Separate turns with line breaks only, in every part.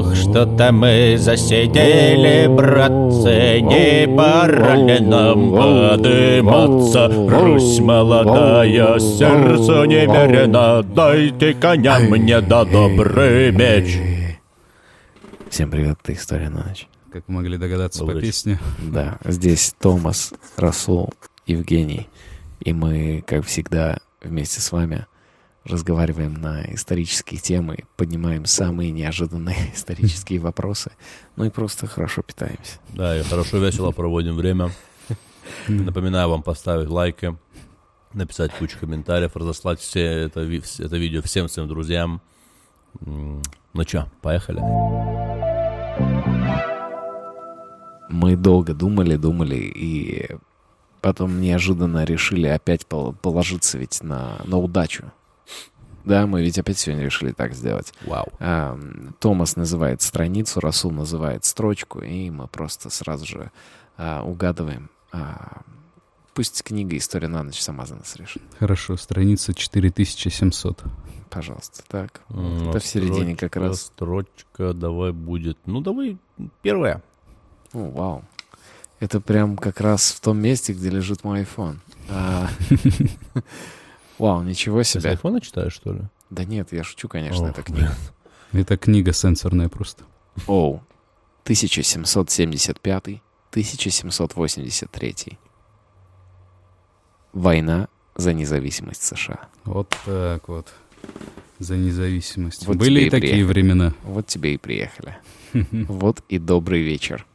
Ох, что-то мы засидели, братцы, не пора ли нам подыматься? Русь молодая, сердцу немерено, дайте коня мне да добрый меч.
Всем привет, это «История на ночь».
Как вы могли догадаться по
Удачи.
песне.
Да, здесь Томас, Расул, Евгений. И мы, как всегда, вместе с вами разговариваем на исторические темы, поднимаем самые неожиданные исторические вопросы, ну и просто хорошо питаемся.
Да, и хорошо, весело проводим время. Напоминаю вам поставить лайки, написать кучу комментариев, разослать все это, это видео всем своим друзьям. Ну чё, поехали?
Мы долго думали, думали, и потом неожиданно решили опять пол- положиться ведь на, на удачу. Да, мы ведь опять сегодня решили так сделать.
Вау.
А, Томас называет страницу, Расул называет строчку, и мы просто сразу же а, угадываем. А, пусть книга «История на ночь» сама за нас решит.
Хорошо, страница 4700.
Пожалуйста, так.
М,
Это в середине как раз.
Строчка давай будет. Ну, давай первая.
О, вау. Это прям как раз в том месте, где лежит мой iPhone. Вау, ничего
Ты с
себе.
айфона читаешь, что ли?
Да нет, я шучу, конечно,
Ох,
это книга.
Это книга сенсорная просто.
Оу. 1775-1783. Война за независимость США.
Вот так вот. За независимость.
Вот
Были и такие
приехали.
времена.
Вот тебе и приехали. Вот и добрый вечер.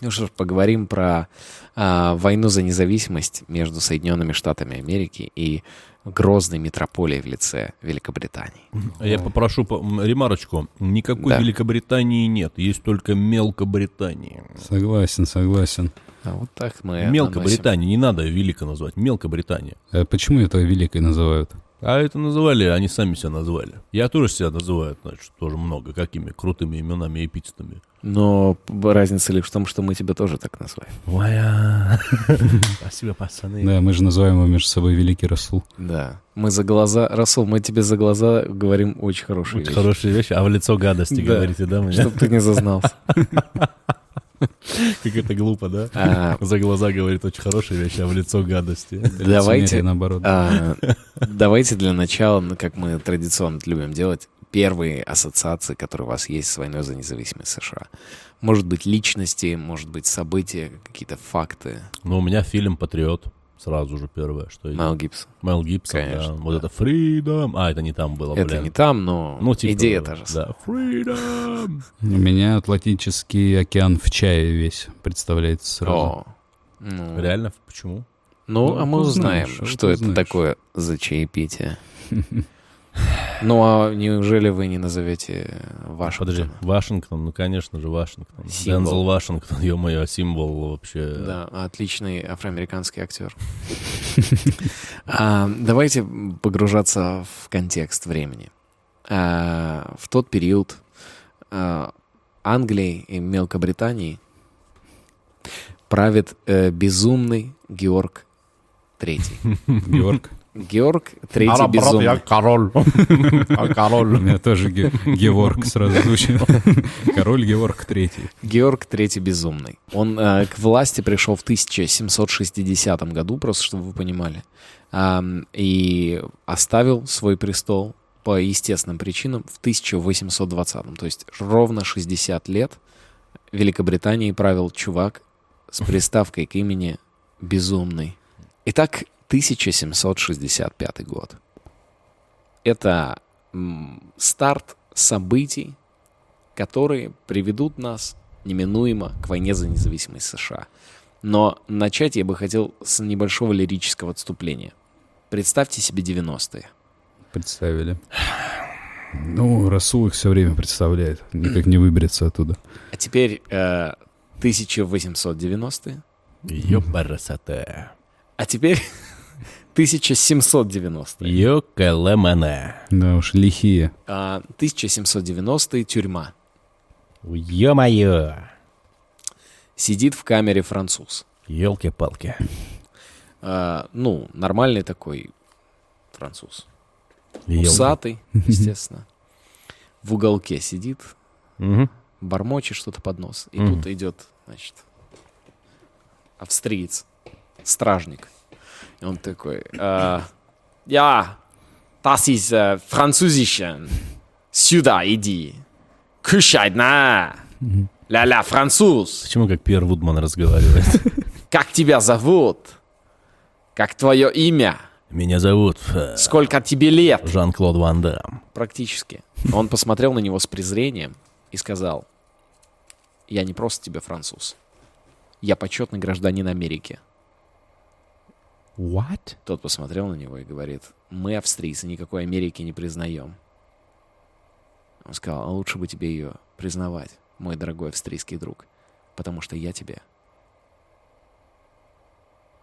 Ну что ж, поговорим про а, войну за независимость между Соединенными Штатами Америки и грозной метрополией в лице Великобритании.
А Я попрошу по- ремарочку. Никакой
Да.
Великобритании нет, есть только Мелкобритания.
Согласен, согласен.
А вот так мы
Мелкобритания, не надо велико назвать, Мелкобритания.
А почему это великой называют?
А это называли, они сами себя назвали. Я тоже себя называю, значит, тоже много, какими крутыми именами и эпитетами.
Но разница лишь в том, что мы тебя тоже так называем.
Моя. Спасибо, пацаны.
Да, мы же называем его между собой Великий Расул.
Да. Мы за глаза... Расул, мы тебе за глаза говорим очень хорошие
Очень
вещи.
хорошие вещи, а в лицо гадости
Да.
говорите, да, мне?
Чтоб ты не зазнался.
Как это глупо, да?
А,
За глаза говорит очень хорошие вещи, а в лицо гадости.
Давайте,
наоборот.
а, давайте для начала, ну, как мы традиционно это любим делать, первые ассоциации, которые у вас есть с войной за независимость США. Может быть, личности, может быть, события, какие-то факты.
Ну, у меня фильм «Патриот». Сразу же первое, что идет.
Мэл Гибсон.
Мел Гибсон,
Конечно,
да. Вот
да.
это «Freedom». А, это не там было,
Это
блин.
не там, но
Ну, типа,
идея та же.
Да, «Freedom».
У меня Атлантический океан в чае весь представляется сразу.
О, ну,
Реально? Почему?
Ну,
Ну,
а мы
вот
узнаем,
знаешь, вот
что это
узнаешь.
такое за чаепитие. Ну, а неужели вы не назовете ваш?
Подожди, Вашингтон, ну, конечно же, Вашингтон.
Символ.
Дензел Вашингтон, ё-моё, символ вообще.
Да, отличный афроамериканский актер. А, Давайте погружаться в контекст времени. А, В тот период а, Англии и Мелкобритании правит э, безумный Георг Третий.
Георг.
Георг Третий безумный.
король. А
У
король.
меня тоже Ге- Георг сразу звучит. Король Георг Третий.
Георг Третий Безумный. Он э, к власти пришел в 1760 году, просто чтобы вы понимали, Ам, и оставил свой престол по естественным причинам в 1820. То есть ровно 60 лет Великобританией правил чувак с приставкой к имени Безумный. Итак, 1765 год. Это старт событий, которые приведут нас неминуемо к войне за независимость США. Но начать я бы хотел с небольшого лирического отступления. Представьте себе 90-е.
Представили. Ну, Расул их все время представляет. Никак не выберется оттуда.
А теперь э, 1890-е.
Ёбарасоте.
А теперь 1790-е.
Ёкалэмэне.
Да уж, лихие.
А, 1790-е тюрьма.
Ё-моё.
Сидит в камере француз.
Ёлки-палки.
А, ну, нормальный такой француз.
Ёлки.
Усатый, естественно. В уголке сидит,
Мгм.
бормочет что-то под нос. И
Мгм.
тут идет, значит, австриец, стражник. Он такой, э, я, das ist äh, französischen. Сюда иди. Кушай, на. Ля-ля, француз.
Почему как Пьер Вудман разговаривает?
Как тебя зовут? Как твое имя?
Меня зовут э,
Сколько тебе лет?
Жан-Клод Ван Дам.
Практически. Он посмотрел на него с презрением и сказал, я не просто тебе француз. Я почетный гражданин Америки.
What?
Тот посмотрел на него и говорит, мы, австрийцы, никакой Америки не признаем. Он сказал, а лучше бы тебе ее признавать, мой дорогой австрийский друг, потому что я тебе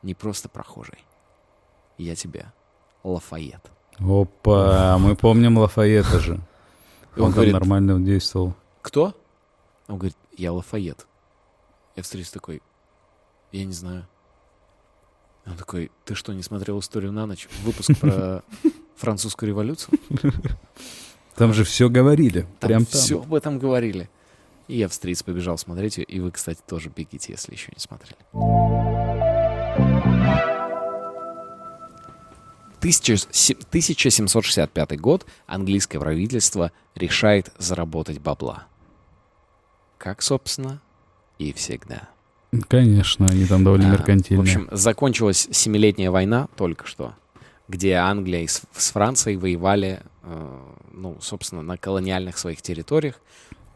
не просто прохожий. Я тебе Лафайет.
Опа, мы помним Лафайета же. Он,
он говорит,
нормально действовал.
кто? Он говорит, я Лафайет. И такой, я не знаю. Он такой, ты что, не смотрел историю на ночь? Выпуск про французскую революцию?
Там же все говорили.
Там
Прям там.
все об этом говорили. И австриец побежал смотреть ее. И вы, кстати, тоже бегите, если еще не смотрели. Тысяча се- 1765 год английское правительство решает заработать бабла. Как, собственно, и всегда.
Конечно, они там довольно
А,
меркантильные.
В общем, закончилась Семилетняя война только что, где Англия и с, с Францией воевали, э, ну, собственно, на колониальных своих территориях.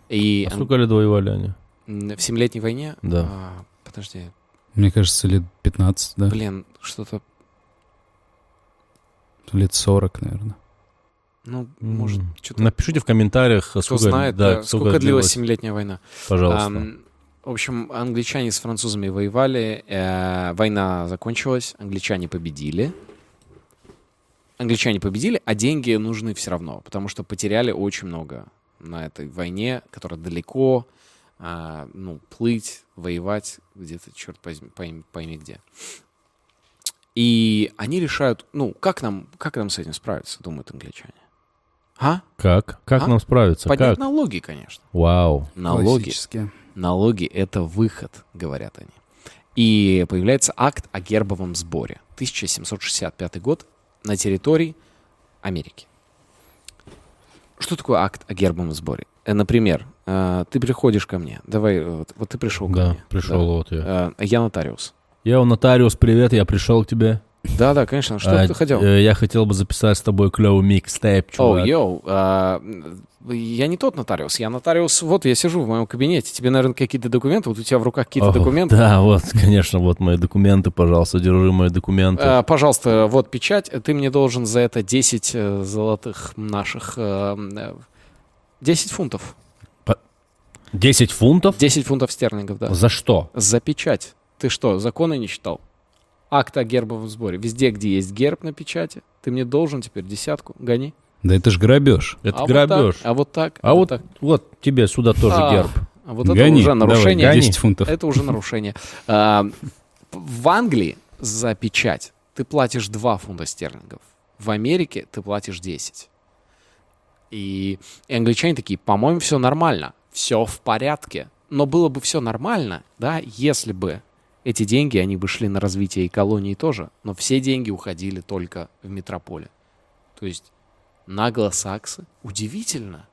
И
А сколько лет воевали они?
в Семилетней войне...
Да.
а, подожди,
Мне кажется, лет 15, да?
блин, что-то...
Лет 40, наверное.
Ну, может,
М.
что-то...
Напишите в комментариях,
Кто
сколько,
знает,
да,
да, сколько длилась Семилетняя война.
Пожалуйста.
Ам, в общем, англичане с французами воевали, э, война закончилась, англичане победили. Англичане победили, а деньги нужны все равно, потому что потеряли очень много на этой войне, которая далеко, а, ну, плыть, воевать где-то, черт возьми, пойми, пойми где. И они решают, ну, как нам, как нам с этим справиться, думают англичане. А?
Как? Как
А?
нам справиться?
Поднять
Как?
налоги, конечно.
Вау.
Налоги
Классические.
Налоги — это выход, говорят они. И появляется акт о гербовом сборе. 1765 год на территории Америки. Что такое акт о гербовом сборе? Э, Например, э, ты приходишь ко мне. Давай, э, вот, вот ты пришел ко
Да,
мне.
пришел
Да.
вот я.
Я нотариус.
Я у нотариус, привет, я пришел к тебе.
Да-да, конечно. Что
А,
ты хотел?
э, Я хотел бы записать с тобой клевый микстейп,
О,
чувак.
йоу, а, я не тот нотариус, я нотариус, вот я сижу в моем кабинете, тебе, наверное, какие-то документы, вот у тебя в руках какие-то
О,
документы.
Да, вот, конечно, вот мои документы, пожалуйста, держи мои документы.
Э, Пожалуйста, вот печать. Ты мне должен за это 10 э, золотых наших... э, э, 10 фунтов.
10 фунтов?
10 фунтов стерлингов, да.
За что?
За печать. Ты что, законы не читал? Акт о гербовом сборе. Везде, где есть герб на печати, ты мне должен теперь десятку. Гони.
Да это ж грабеж.
Это
а Вот
грабеж.
так, а вот так.
а вот,
так.
вот тебе сюда тоже
А,
герб.
А вот это
Гони,
уже
давай,
нарушение.
10 фунтов.
Это уже нарушение. А, В Англии за печать ты платишь 2 фунта стерлингов. В Америке ты платишь 10. И, и англичане такие, по-моему, все нормально, все в порядке. Но было бы все нормально, да, если бы эти деньги, они бы шли на развитие и колонии тоже, но все деньги уходили только в метрополе. То есть наглосаксы, удивительно,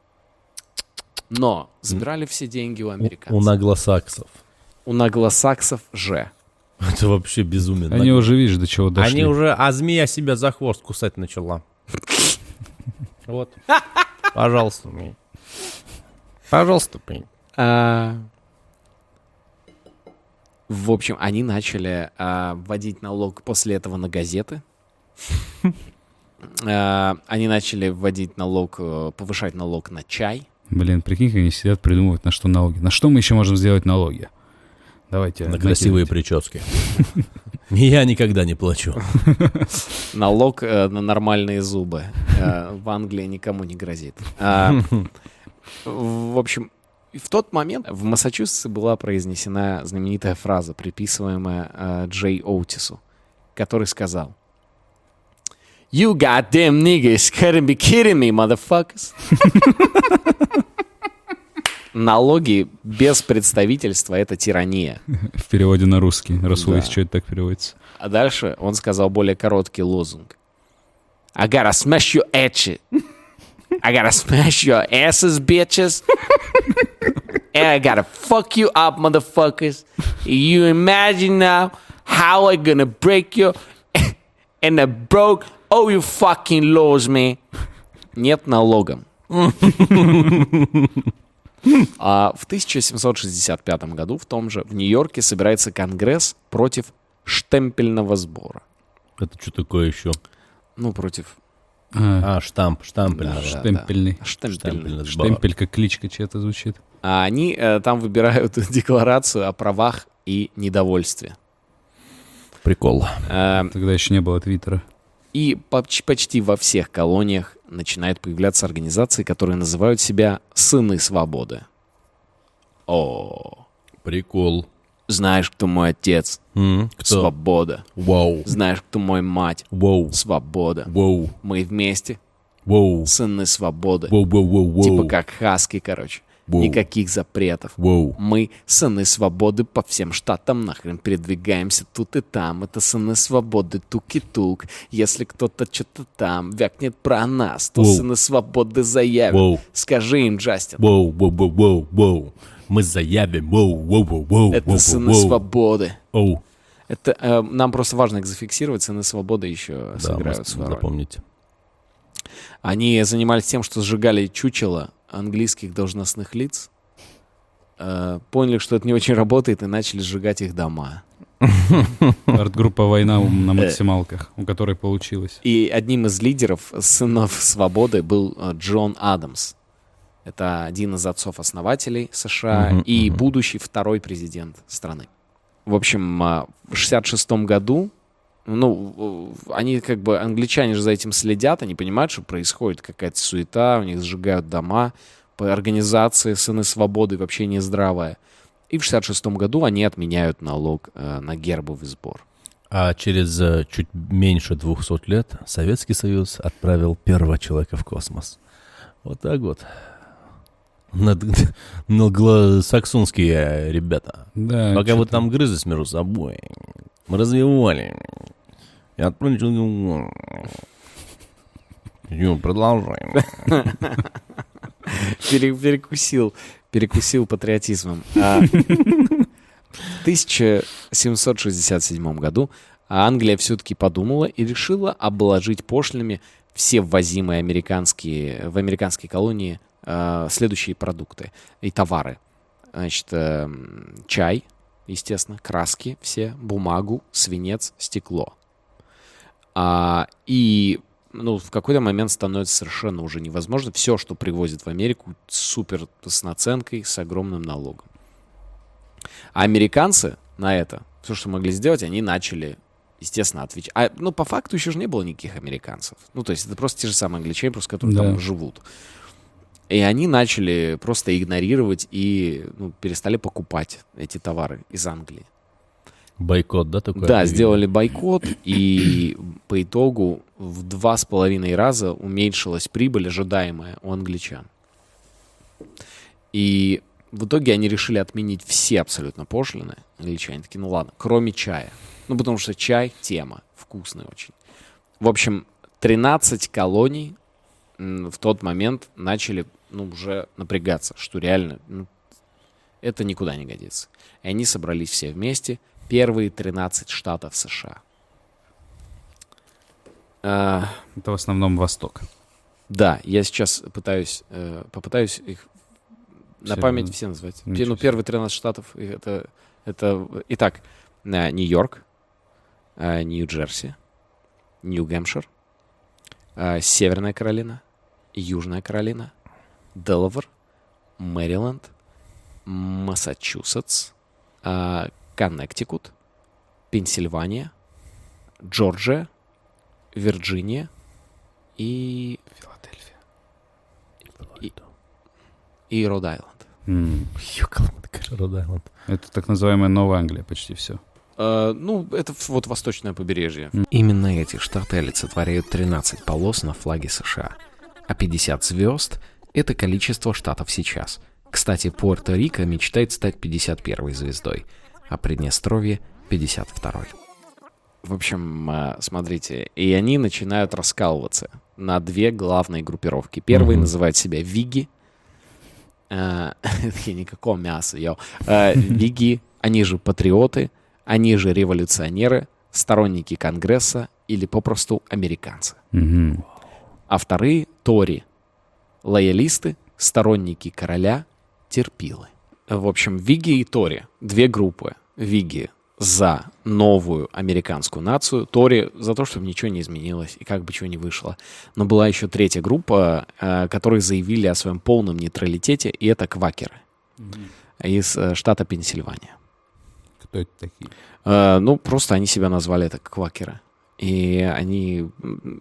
но забирали все деньги у американцев.
У наглосаксов.
У наглосаксов же.
Это вообще безумие.
Они уже, видишь, до чего дошли.
Они уже, а змея себя за хвост кусать начала. Вот. Пожалуйста. Пожалуйста.
А, В общем, они начали а, вводить налог после этого на газеты. А, Они начали вводить налог, э, повышать налог на чай.
Блин, прикинь, как они сидят, придумывают, на что налоги. На что мы еще можем сделать налоги? Давайте.
На красивые прически. Я никогда не плачу.
Налог э, на нормальные зубы. Э, В Англии никому не грозит. А, В общем, и в тот момент в Массачусетсе была произнесена знаменитая фраза, приписываемая э, Джей Оутису, который сказал You goddamn niggas couldn't be kidding me, motherfuckers. налоги без представительства — это тирания.
В переводе на русский. Расул,
Да.
если что это так переводится.
А дальше он сказал более короткий лозунг. I gotta smash your asses. I gotta smash your asses, bitches. And I gotta fuck you up, motherfuckers. You imagine now how I gonna break you and I broke all you fucking laws, man. Нет налогом. А в 1765 году в том же в Нью-Йорке собирается конгресс против штемпельного сбора.
Это что такое еще?
Ну, против...
А,
А, штамп, штампель.
Да, да,
штемпельный.
да, штемпельный.
Штемпельный.
Штемпель как кличка чья-то звучит.
А они э, там выбирают декларацию о правах и недовольстве.
Прикол.
Э,
Тогда еще не было Твиттера.
и поч- почти во всех колониях начинают появляться организации, которые называют себя «сыны свободы». О,
Прикол.
знаешь, кто мой отец?
М, Кто?
Свобода.
Вау.
Знаешь, кто мой мать?
Вау.
Свобода.
Вау.
Мы вместе
Вау.
сыны свободы.
Вау, вау, вау, вау.
Типа как хаски, короче.
Воу.
Никаких запретов.
Вау.
Мы сыны свободы по всем штатам нахрен передвигаемся тут и там. Это сыны свободы туки-тук. Если кто-то что-то там вякнет про нас, то
Воу.
сыны свободы заявят.
Воу.
Скажи им, Джастин.
Воу, воу, воу, воу, воу. Мы заявим. Воу, воу, воу, воу.
Это
воу,
сыны
воу.
свободы.
Оу.
Это э, нам просто важно их зафиксировать. Сыны свободы еще
Да,
сыграют свою роль.
запомните.
Они занимались тем, что сжигали чучело английских должностных лиц. э, поняли, что это не очень работает, и начали сжигать их дома.
Арт-группа «Война»
Э.
на максималках, у которой получилось.
И одним из лидеров сынов свободы был э, Джон Адамс. Это один из отцов-основателей США и будущий второй президент страны. В общем, а, в 66 году, ну, они как бы, англичане же за этим следят, они понимают, что происходит какая-то суета, у них сжигают дома, по организации «Сыны свободы» вообще не здравая. И в 66 году они отменяют налог э, на гербовый сбор.
А через э, чуть меньше 200 лет Советский Союз отправил первого человека в космос. Вот так вот. Над- Англосаксонские э, ребята.
Да,
Пока вы там грызлись между собой, мы развивали. И отправили человека Продолжаем.
Пере- перекусил, перекусил патриотизмом. А, в 1767 году Англия все-таки подумала и решила обложить пошлинами все ввозимые американские, в американские колонии а, следующие продукты и товары. Значит, эм, чай, естественно, краски все, бумагу, свинец, стекло. А, и ну, в какой-то момент становится совершенно уже невозможно. Все, что привозят в Америку, супер с наценкой, с огромным налогом. А американцы на это, все, что могли сделать, они начали, естественно, отвечать. А, ну, по факту еще же не было никаких американцев. Ну, то есть это просто те же самые англичане, просто которые
Да.
там живут. И они начали просто игнорировать и ну, перестали покупать эти товары из Англии.
Бойкот, да, такой?
Да,
объявили?
сделали бойкот, и по итогу в два с половиной раза уменьшилась прибыль, ожидаемая у англичан. И в итоге они решили отменить все абсолютно пошлины. Англичане такие, ну ладно, кроме чая. Ну, потому что чай — тема, вкусный очень. В общем, 13 колоний в тот момент начали, ну, уже напрягаться, что реально, ну, это никуда не годится. И они собрались все вместе, первые 13 штатов США. А,
Это в основном Восток.
да, я сейчас пытаюсь, э, попытаюсь их на
Все,
память
да.
все назвать.
Ничего
ну, первые 13 штатов, это, это, итак, э, Нью-Йорк, э, Нью-Джерси, Нью-Гэмпшир, Северная Каролина, Южная Каролина, Делавер, Мэриленд, Массачусетс, э, Коннектикут, Пенсильвания, Джорджия, Вирджиния и,
Филадельфия.
и Род-Айленд.
Род-Айленд.
Это так называемая Новая Англия почти все.
Э, ну, это вот восточное побережье.
Именно эти штаты олицетворяют 13 полос на флаге США, а 50 звезд — это количество штатов сейчас. Кстати, Пуэрто-Рико мечтает стать 51-й звездой, а Приднестровье — 52-й.
В общем, э, смотрите, и они начинают раскалываться на две главные группировки. Первый
Мгм.
называет себя Виги. Э, никакого мяса, йоу. Э, Виги, они же патриоты, они же революционеры, сторонники Конгресса или попросту американцы.
Мгм.
А вторые — Тори, лоялисты, сторонники короля, терпилы. В общем, Виги и Тори — две группы. Виги за новую американскую нацию, Тори за то, чтобы ничего не изменилось и как бы чего не вышло. Но была еще третья группа, э, которые заявили о своем полном нейтралитете, и это квакеры из э, штата Пенсильвания.
Кто это такие?
Э, ну, просто они себя назвали это квакеры. И они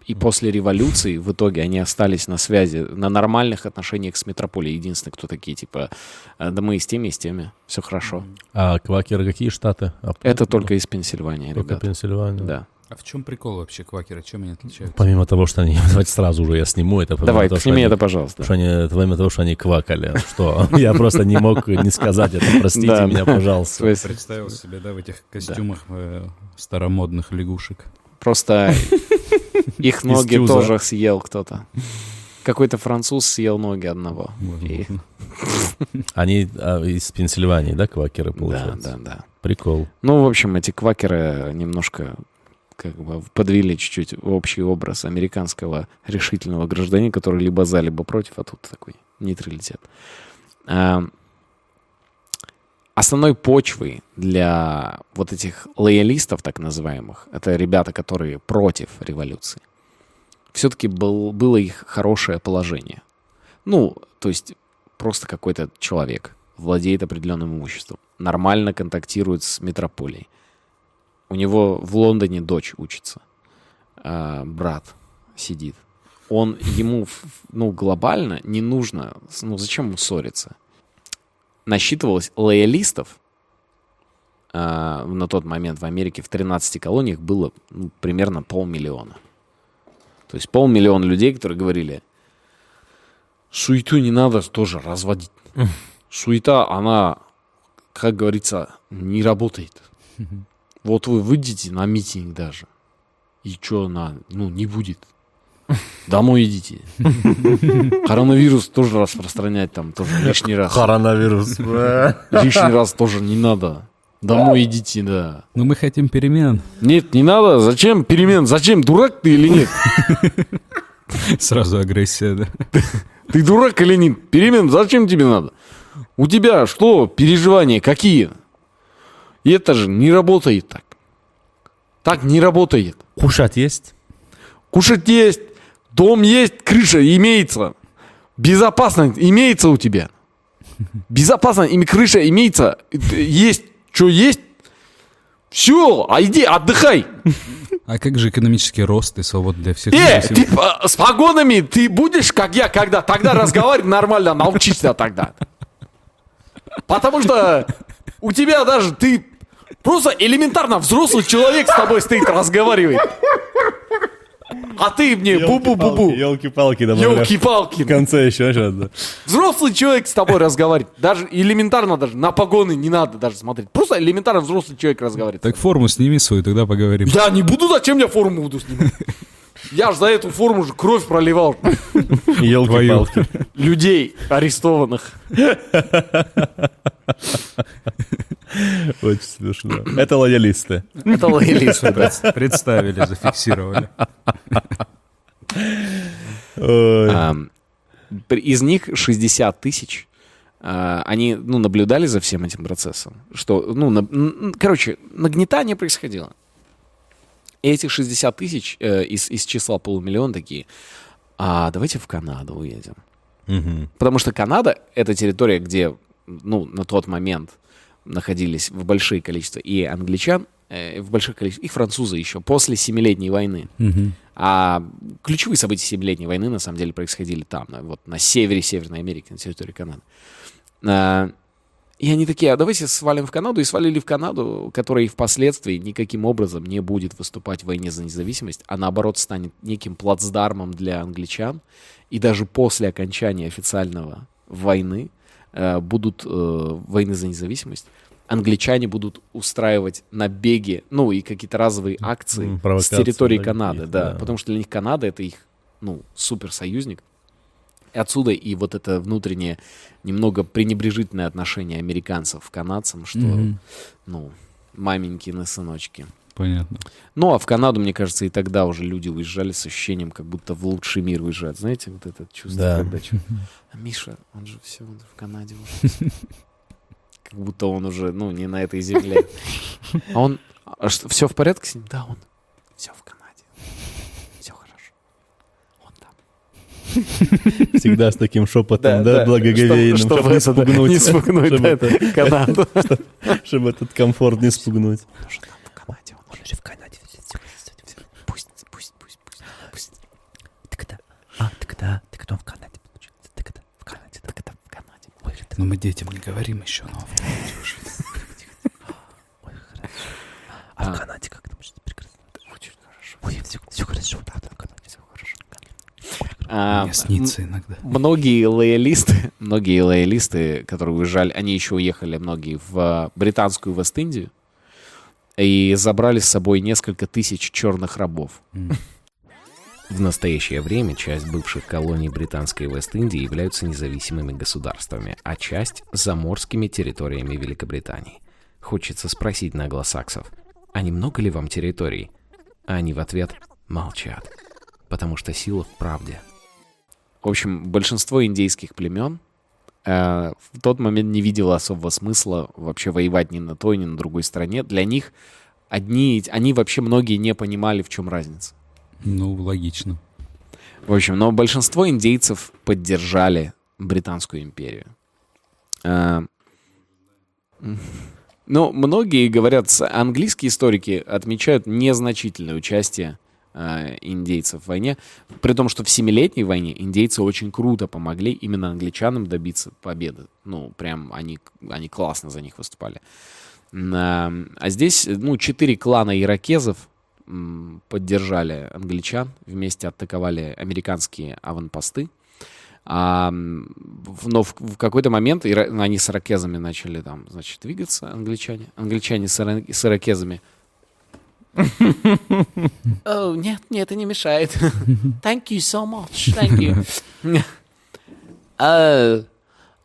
и после революции в итоге они остались на связи, на нормальных отношениях с метрополией. Единственное, кто такие, типа, э, да мы и с теми, и с теми, все хорошо.
А квакеры какие штаты? А,
Это только из Пенсильвании,
только
ребята.
Пенсильвания.
Да.
А в чем прикол вообще квакеры? Чем они отличаются?
Помимо того, что они... Давайте сразу уже я сниму это.
Давай,
того,
сними
они-
это, пожалуйста.
Что они, помимо того, что они квакали. Что? Я просто не мог не сказать это. Простите
Да.
меня, пожалуйста.
Представил себе, да, в этих костюмах э, старомодных лягушек.
Просто их ноги тоже съел кто-то. Какой-то француз съел ноги одного. И-
Они а, из Пенсильвании, да, квакеры,
Да,
получается?
да, да.
Прикол.
Ну, в общем, эти квакеры немножко как бы подвели чуть-чуть общий образ американского решительного гражданина, который либо за, либо против, а тут такой нейтралитет. А, Основной почвой для вот этих лоялистов, так называемых, это ребята, которые против революции, все-таки был, было их хорошее положение. Ну, то есть просто какой-то человек владеет определенным имуществом, нормально контактирует с метрополией. У него в Лондоне дочь учится, а, брат сидит. Он ему, ну, глобально не нужно, ну, зачем ему ссориться? Насчитывалось лоялистов а, на тот момент в Америке в 13 колониях было ну, примерно полмиллиона. То есть полмиллиона людей, которые говорили, суету не надо тоже разводить. Суета, она, как говорится, не работает. Вот вы выйдете на митинг даже, и что на, ну, не будет. Домой идите. Коронавирус тоже распространять там тоже лишний раз.
Коронавирус.
Лишний раз тоже не надо. Домой идите, да.
Ну, мы хотим перемен.
Нет, не надо. Зачем перемен? Зачем? Дурак ты или нет?
Сразу агрессия, да.
Ты дурак или нет? Перемен зачем тебе надо? У тебя что, переживания какие? И это же не работает так. Так не работает.
Кушать есть?
Кушать есть, дом есть, крыша имеется. Безопасно имеется у тебя. Безопасно, ими крыша имеется, есть, что есть. Все, а иди отдыхай.
А как же экономический рост и свобода для всех?
Э, ты э, с погонами ты будешь, как я, когда тогда разговаривать нормально, научишься тогда. Потому что у тебя даже ты просто элементарно взрослый человек с тобой стоит, разговаривает. А ты мне бу-бу-бу-бу.
Елки-палки
Елки-палки.
В конце еще что-то.
Взрослый человек с тобой разговаривает. Даже элементарно даже на погоны не надо даже смотреть. Просто элементарно взрослый человек разговаривает.
Так форму сними свою, тогда поговорим.
Я не буду, зачем я форму буду снимать? Я же за эту форму же кровь проливал.
Елки-палки.
Людей арестованных.
Очень смешно. Это лоялисты.
Это лоялисты. да.
Пред- Представили, зафиксировали.
При- Из них 60 тысяч. а, Они, ну, наблюдали за всем этим процессом. Что, ну, на- короче, нагнетание происходило. И этих 60 тысяч э, из, из числа полумиллиона такие, а давайте в Канаду уедем.
Мгм.
Потому что Канада — это территория, где, ну, на тот момент находились в большие количества и англичан, э, в больших количествах, и французы еще, после Семилетней войны.
Мгм.
А ключевые события Семилетней войны, на самом деле, происходили там, на- вот на севере Северной Америки, на территории Канады. И они такие, а давайте свалим в Канаду. И свалили в Канаду, которая впоследствии никаким образом не будет выступать в войне за независимость, а наоборот станет неким плацдармом для англичан. И даже после окончания официального войны э, будут э, войны за независимость, англичане будут устраивать набеги, ну и какие-то разовые акции с территории
на
Канады, да,
да.
потому что для них Канада это их, ну, суперсоюзник. И отсюда и вот это внутреннее немного пренебрежительное отношение американцев к канадцам, что,
Мгм.
ну, маменькины сыночки.
Понятно.
Ну, а в Канаду, мне кажется, и тогда уже люди уезжали с ощущением, как будто в лучший мир уезжают. Знаете, вот это чувство,
Да.
когда А Миша, он же все, он же в Канаде уже. Как будто он уже, ну, не на этой земле. А он, а что, все в порядке с ним? Да, он, все в Канаде. Все хорошо. Он там.
Всегда с таким шепотом, да, благоговейным,
чтобы
не
да,
спугнуть.
Не спугнуть, да, Канаду.
Чтобы этот комфорт не спугнуть.
Он же там в Канаде. Он же в Канаде. Пусть, пусть, пусть, пусть, пусть.
Так это... А, так это... Так он в Канаде, получается. Так в Канаде,
Так это в Канаде.
Но мы детям не говорим еще, но
ой, хорошо. А
А.
в Канаде как там что прекрасно?
Очень хорошо.
Ой, все, все хорошо, да, да, в Канаде.
Все хорошо. А,
мне снится иногда.
Многие лоялисты, многие лоялисты, которые уезжали, они еще уехали, многие, в а, британскую Вест-Индию и забрали с собой несколько тысяч черных рабов.
В настоящее время часть бывших колоний Британской Вест-Индии являются независимыми государствами, а часть — заморскими территориями Великобритании. Хочется спросить наглосаксов, а немного ли вам территорий? А они в ответ молчат, потому что сила в правде.
В общем, большинство индейских племен э, в тот момент не видело особого смысла вообще воевать ни на той, ни на другой стороне. Для них одни, они вообще многие не понимали, в чем разница.
Ну, логично.
В общем, но большинство индейцев поддержали Британскую империю. А, м, Ну, многие говорят, английские историки отмечают незначительное участие а, индейцев в войне, при том, что в Семилетней войне индейцы очень круто помогли именно англичанам добиться победы. Ну, прям они, они классно за них выступали. А, а здесь, ну, четыре клана иракезов поддержали англичан, вместе атаковали американские аванпосты. А, но в, в какой-то момент ира- они с иракезами начали там, значит, двигаться, англичане. Англичане с, ира- с иракезами. О, нет, нет, это не мешает. Thank you so much. Thank you. oh,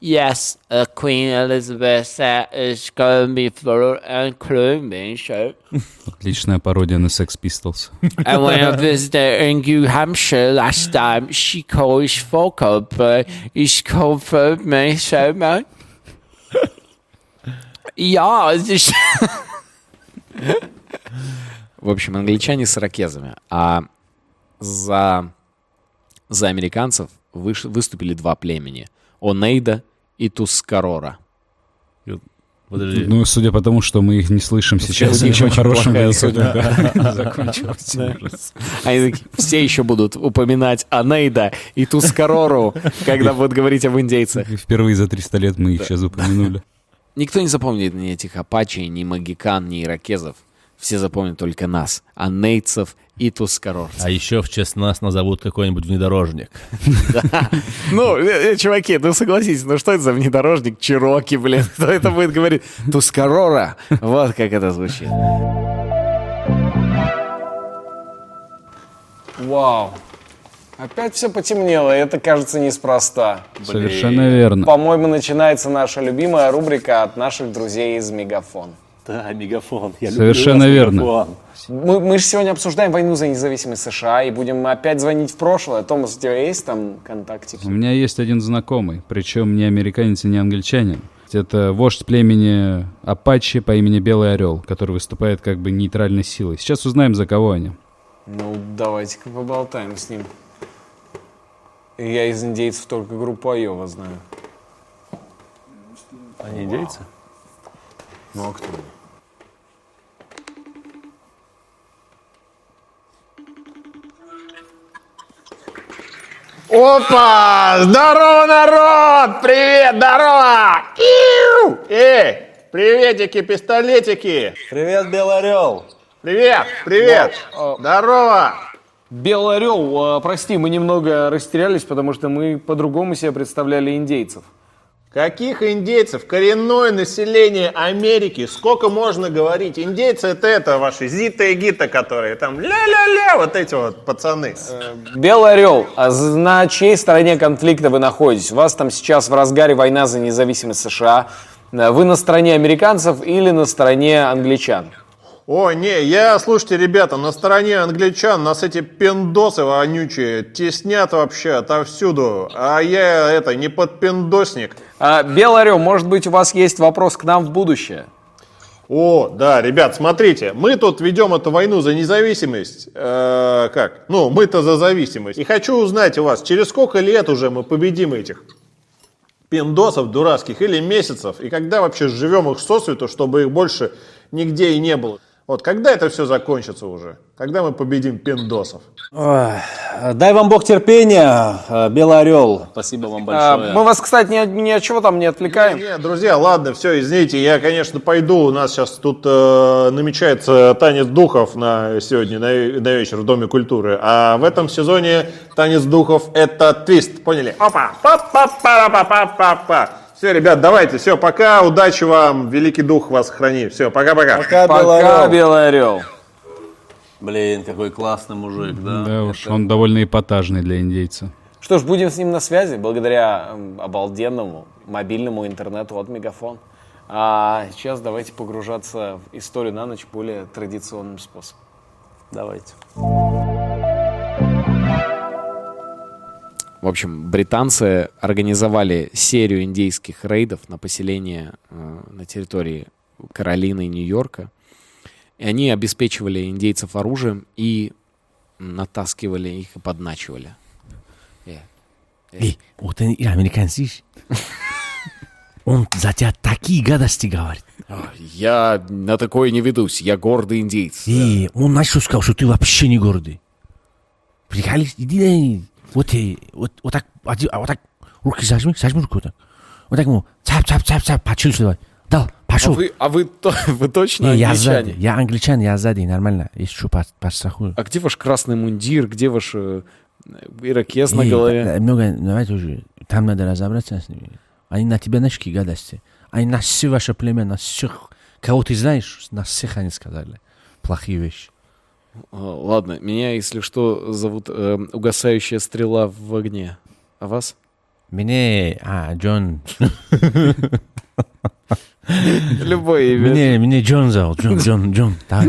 yes, uh, Queen Elizabeth said it's going to be full and gloomy, so
Отличная пародия на Sex Pistols.
And when I visited in New Hampshire last time, she called his vocal, but it's confirmed me so much. Ja, это ж- В общем, англичане с ирокезами. А за, за американцев выш- выступили два племени. Онейда и Тускарора.
Подожди.
Ну, судя по тому, что мы их не слышим сейчас,
них
ничем хорошим
судьба.
да. Ужас.
Они такие, все еще будут упоминать Анейда и Тускарору, когда будут говорить об индейцах.
Впервые за 300 лет мы их сейчас упомянули.
Никто не запомнит ни этих апачей, ни магикан, ни иракезов. Все запомнят только нас, анейцев и тускарорцев.
А еще в честь нас назовут какой-нибудь внедорожник.
Ну, э, э, чуваки, ну согласитесь, ну что это за внедорожник Чироки, блин? Кто это будет говорить? Тускарора. Вот как это звучит.
Вау. Опять все потемнело, и это кажется неспроста.
Совершенно верно.
По-моему, начинается наша любимая рубрика от наших друзей из Мегафон.
Да, мегафон. Я
Совершенно верно.
Мы, мы же сегодня обсуждаем войну за независимость США и будем опять звонить в прошлое. Томас, у тебя есть там контактики?
У меня есть один знакомый, причем не американец и не англичанин. Это вождь племени Апачи по имени Белый Орел, который выступает как бы нейтральной силой. Сейчас узнаем, за кого они.
Ну, давайте-ка поболтаем с ним. Я из индейцев только группу Айова знаю.
Они индейцы?
Ну, а кто? Опа! Здорово, народ! Привет, здорово! Иу! Эй, приветики, пистолетики!
Привет, Белый Орел.
Привет, привет! Здорово! Белый орел, а, прости, мы немного растерялись, потому что мы по-другому себе представляли индейцев.
Каких индейцев? Коренное население Америки. Сколько можно говорить? Индейцы это это ваши Зита и Гита, которые там ля-ля-ля, вот эти вот пацаны.
Белый орел, а на чьей стороне конфликта вы находитесь? У вас там сейчас в разгаре война за независимость США. Э, Вы на стороне американцев или на стороне англичан?
О, не, я, слушайте, ребята, на стороне англичан нас эти пиндосы вонючие теснят вообще отовсюду. А я, это, не подпиндосник.
А, орел, может быть, у вас есть вопрос к нам в будущее?
О, да, ребят, смотрите, мы тут ведем эту войну за независимость. Э, как? Ну, мы-то за зависимость. И хочу узнать у вас, через сколько лет уже мы победим этих пиндосов дурацких или месяцев? И когда вообще живем их сосвету, чтобы их больше нигде и не было? Вот когда это все закончится уже? Когда мы победим пиндосов?
Ой, дай вам Бог терпения, э, Белый Орел. Спасибо вам
А,
большое.
мы вас, кстати, ни, ни от чего там не отвлекаем.
Не, друзья, ладно, все, извините, я, конечно, пойду. У нас сейчас тут э, намечается танец духов на сегодня, на, на вечер в Доме культуры. А в этом сезоне танец духов это твист, поняли? Опа! Па-па-па-па-па-па. Все, ребят, давайте, все, пока, удачи вам, великий дух вас храни. Все, пока-пока.
Пока, Белый
Пока. Белый орел.
Блин, какой классный мужик, да?
Да уж, он довольно эпатажный для индейца.
Что ж, будем с ним на связи благодаря обалденному мобильному интернету от Мегафон. А сейчас давайте погружаться в историю на ночь более традиционным способом.
Давайте.
В общем, британцы организовали серию индейских рейдов на поселение э, на территории Каролины и Нью-Йорка. И они обеспечивали индейцев оружием и натаскивали их и подначивали. Э,
Эй, вот он и американский. Он за тебя такие гадости говорит.
Я на такое не ведусь, я гордый индейец.
Эй, он начал сказал, что ты вообще не гордый. Приколись, иди дай. Вот, и- вот, вот так, а вот так, руки зажми, зажми руку вот так. Вот так ему, цап, цап, цап, цап, почувствуй, давай. Дал,
А
пошел.
вы, а вы, то- вы точно
Не, я
англичане?
сзади, я англичан, я сзади, нормально. Если что, по- подстрахую.
А где ваш красный мундир, где ваш э, ирокез на голове?
да, Много, давай тоже, там надо разобраться с ними. Они на тебя какие гадости. Они на все ваше племя, на всех, кого ты знаешь, на всех они сказали. Плохие вещи.
А, Ладно, меня, если что, зовут э, угасающая стрела в огне. А вас?
Мне, а, Джон,
Любое имя.
мне, мне Джон зовут, Джон, Джон, Джон, да.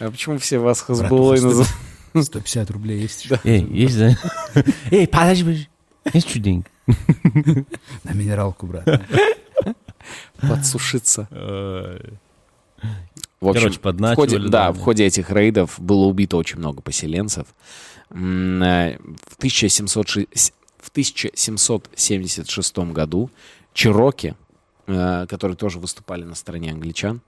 А почему все вас Хазбулой называют?
150 рублей есть еще?
Эй, есть, да? Эй, подожди, подожди. Есть что деньги?
На минералку, брат.
Подсушиться. В общем,
Короче,
в ходе, да,
да,
в ходе этих рейдов было убито очень много поселенцев. Э, В, 1706 в 1776 году Чироки, э, которые тоже выступали на стороне англичан,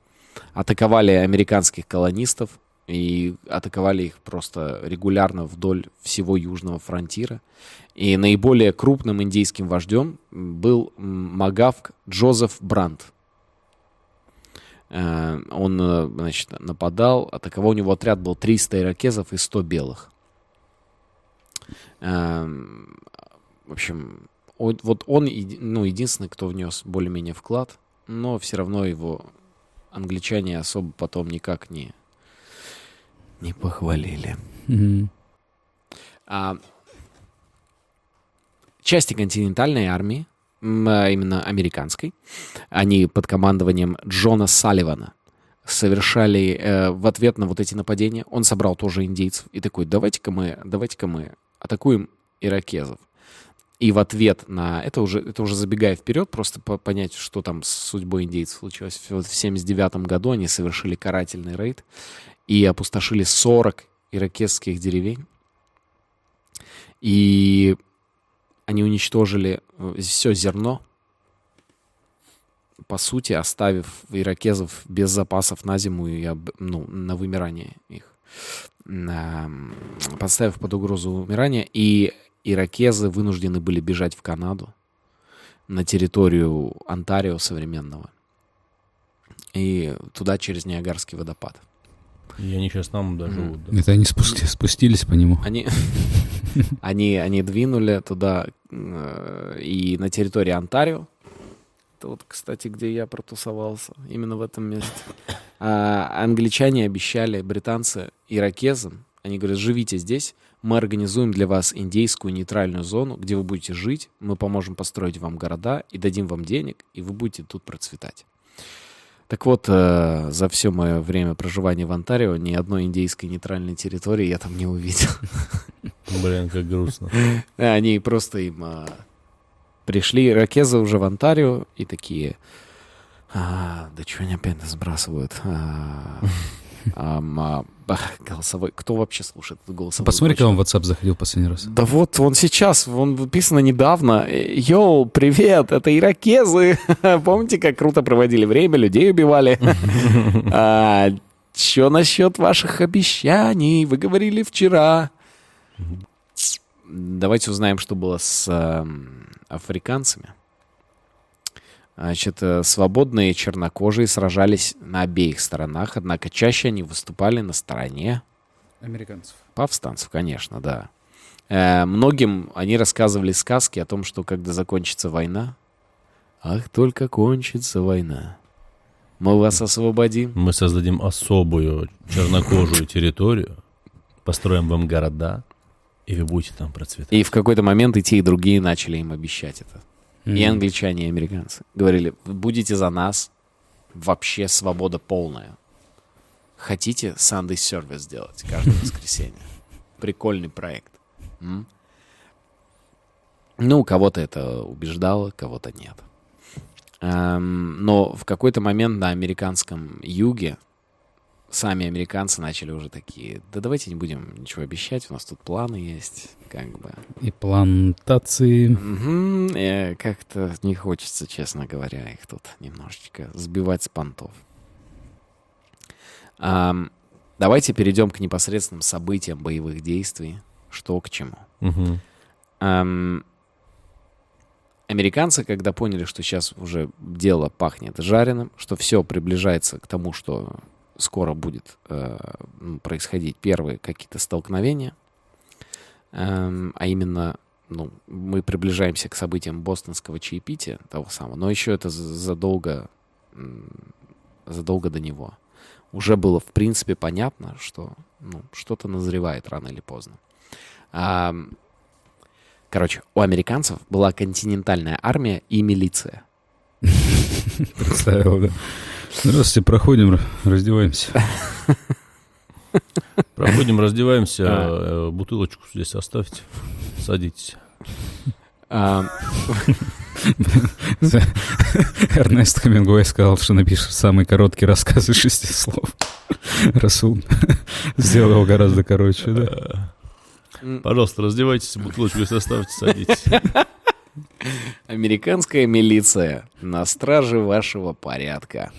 атаковали американских колонистов и атаковали их просто регулярно вдоль всего южного фронтира. И наиболее крупным индейским вождем был Магавк Джозеф Брандт. Э, Он, э, значит, нападал, атаковал. У него отряд был 300 иракезов и 100 белых. Эм, В общем, вот он ну, единственный, кто внес более-менее вклад, но все равно его англичане особо потом никак не, не похвалили.
Мгм.
А, части континентальной армии, а именно американской, они под командованием Джона Салливана совершали э, в ответ на вот эти нападения. Он собрал тоже индейцев и такой, давайте-ка мы, давайте-ка мы атакуем иракезов. И в ответ на это уже, это уже забегая вперед, просто по- понять, что там с судьбой индейцев случилось. Вот в 79 году они совершили карательный рейд и опустошили 40 иракезских деревень. И они уничтожили все зерно, по сути, оставив иракезов без запасов на зиму и ну, на вымирание их. Поставив под угрозу вымирания. И иракезы вынуждены были бежать в Канаду, на территорию Онтарио современного. И туда через Ниагарский водопад.
И они сейчас нам даже живут, да.
Это они спусти- спустились по нему.
Они, они, они двинули туда э, и на территории Онтарио Это вот, кстати, где я протусовался. Именно в этом месте. А, англичане обещали, британцы, иракезам, они говорят, живите здесь, мы организуем для вас индейскую нейтральную зону, где вы будете жить, мы поможем построить вам города и дадим вам денег, и вы будете тут процветать. Так вот, э, за все мое время проживания в Онтарио ни одной индейской нейтральной территории я там не увидел.
Блин, как грустно.
Они просто им а, пришли, ракезы уже в Онтарио, и такие, «А, да что они опять нас сбрасывают? А, а, голосовой, кто вообще слушает этот голосовой?
Посмотри,
почту?
когда он в WhatsApp заходил последний раз.
Да вот, он сейчас, он выписано недавно. Йоу, привет, это иракезы. Помните, как круто проводили время, людей убивали? А, Что насчет ваших обещаний? Вы говорили вчера. Давайте узнаем, что было с эм, африканцами. Значит, э, свободные чернокожие сражались на обеих сторонах, однако чаще они выступали на стороне
Американцев.
Повстанцев, конечно, да. Э, многим они рассказывали сказки о том, что когда закончится война, ах, только кончится война, мы вас освободим.
Мы создадим особую чернокожую территорию, построим вам города, и вы будете там процветать.
И в какой-то момент и те, и другие начали им обещать это. И англичане, и американцы. Говорили, будете за нас, вообще свобода полная. Хотите Sunday Service сделать каждое воскресенье? Прикольный проект. М? Ну, кого-то это убеждало, кого-то нет. Эм, но в какой-то момент на американском юге сами американцы начали уже такие, да давайте не будем ничего обещать, у нас тут планы есть, как бы.
И плантации.
Мгм, э, как-то не хочется, честно говоря, их тут немножечко сбивать с понтов. Ам, давайте перейдем к непосредственным событиям боевых действий, что к чему.
Мгм.
Ам, американцы, когда поняли, что сейчас уже дело пахнет жареным, что все приближается к тому, что скоро будет э, происходить первые какие-то столкновения, эм, а именно, ну, мы приближаемся к событиям бостонского чаепития, того самого, но еще это за- задолго, задолго до него. Уже было, в принципе, понятно, что ну, что-то назревает рано или поздно. Ам, Короче, у американцев была континентальная армия и милиция.
Представил, да. Здравствуйте, проходим, р- раздеваемся.
Проходим, раздеваемся, э, бутылочку здесь оставьте, садитесь.
А,
Эрнест Хемингуэй сказал, что напишет самый короткий рассказ из шести слов. Расул сделал его гораздо короче, да?
Пожалуйста, раздевайтесь, бутылочку здесь оставьте, садитесь.
Американская милиция на страже вашего порядка.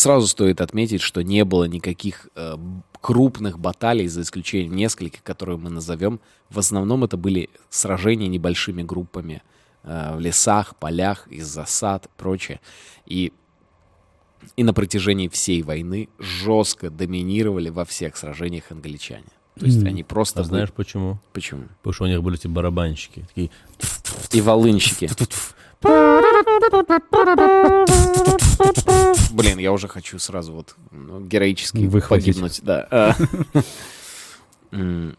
Сразу стоит отметить, что не было никаких э, крупных баталий, за исключением нескольких, которые мы назовем. В основном это были сражения небольшими группами э, в лесах, полях, из засад, прочее. И, и на протяжении всей войны жестко доминировали во всех сражениях англичане. То есть они просто...
А знаешь почему?
Почему?
Потому что у них были эти барабанщики. Такие,
И волынщики. Блин, я уже хочу сразу вот ну, героически
Выхватить.
погибнуть. Да. М,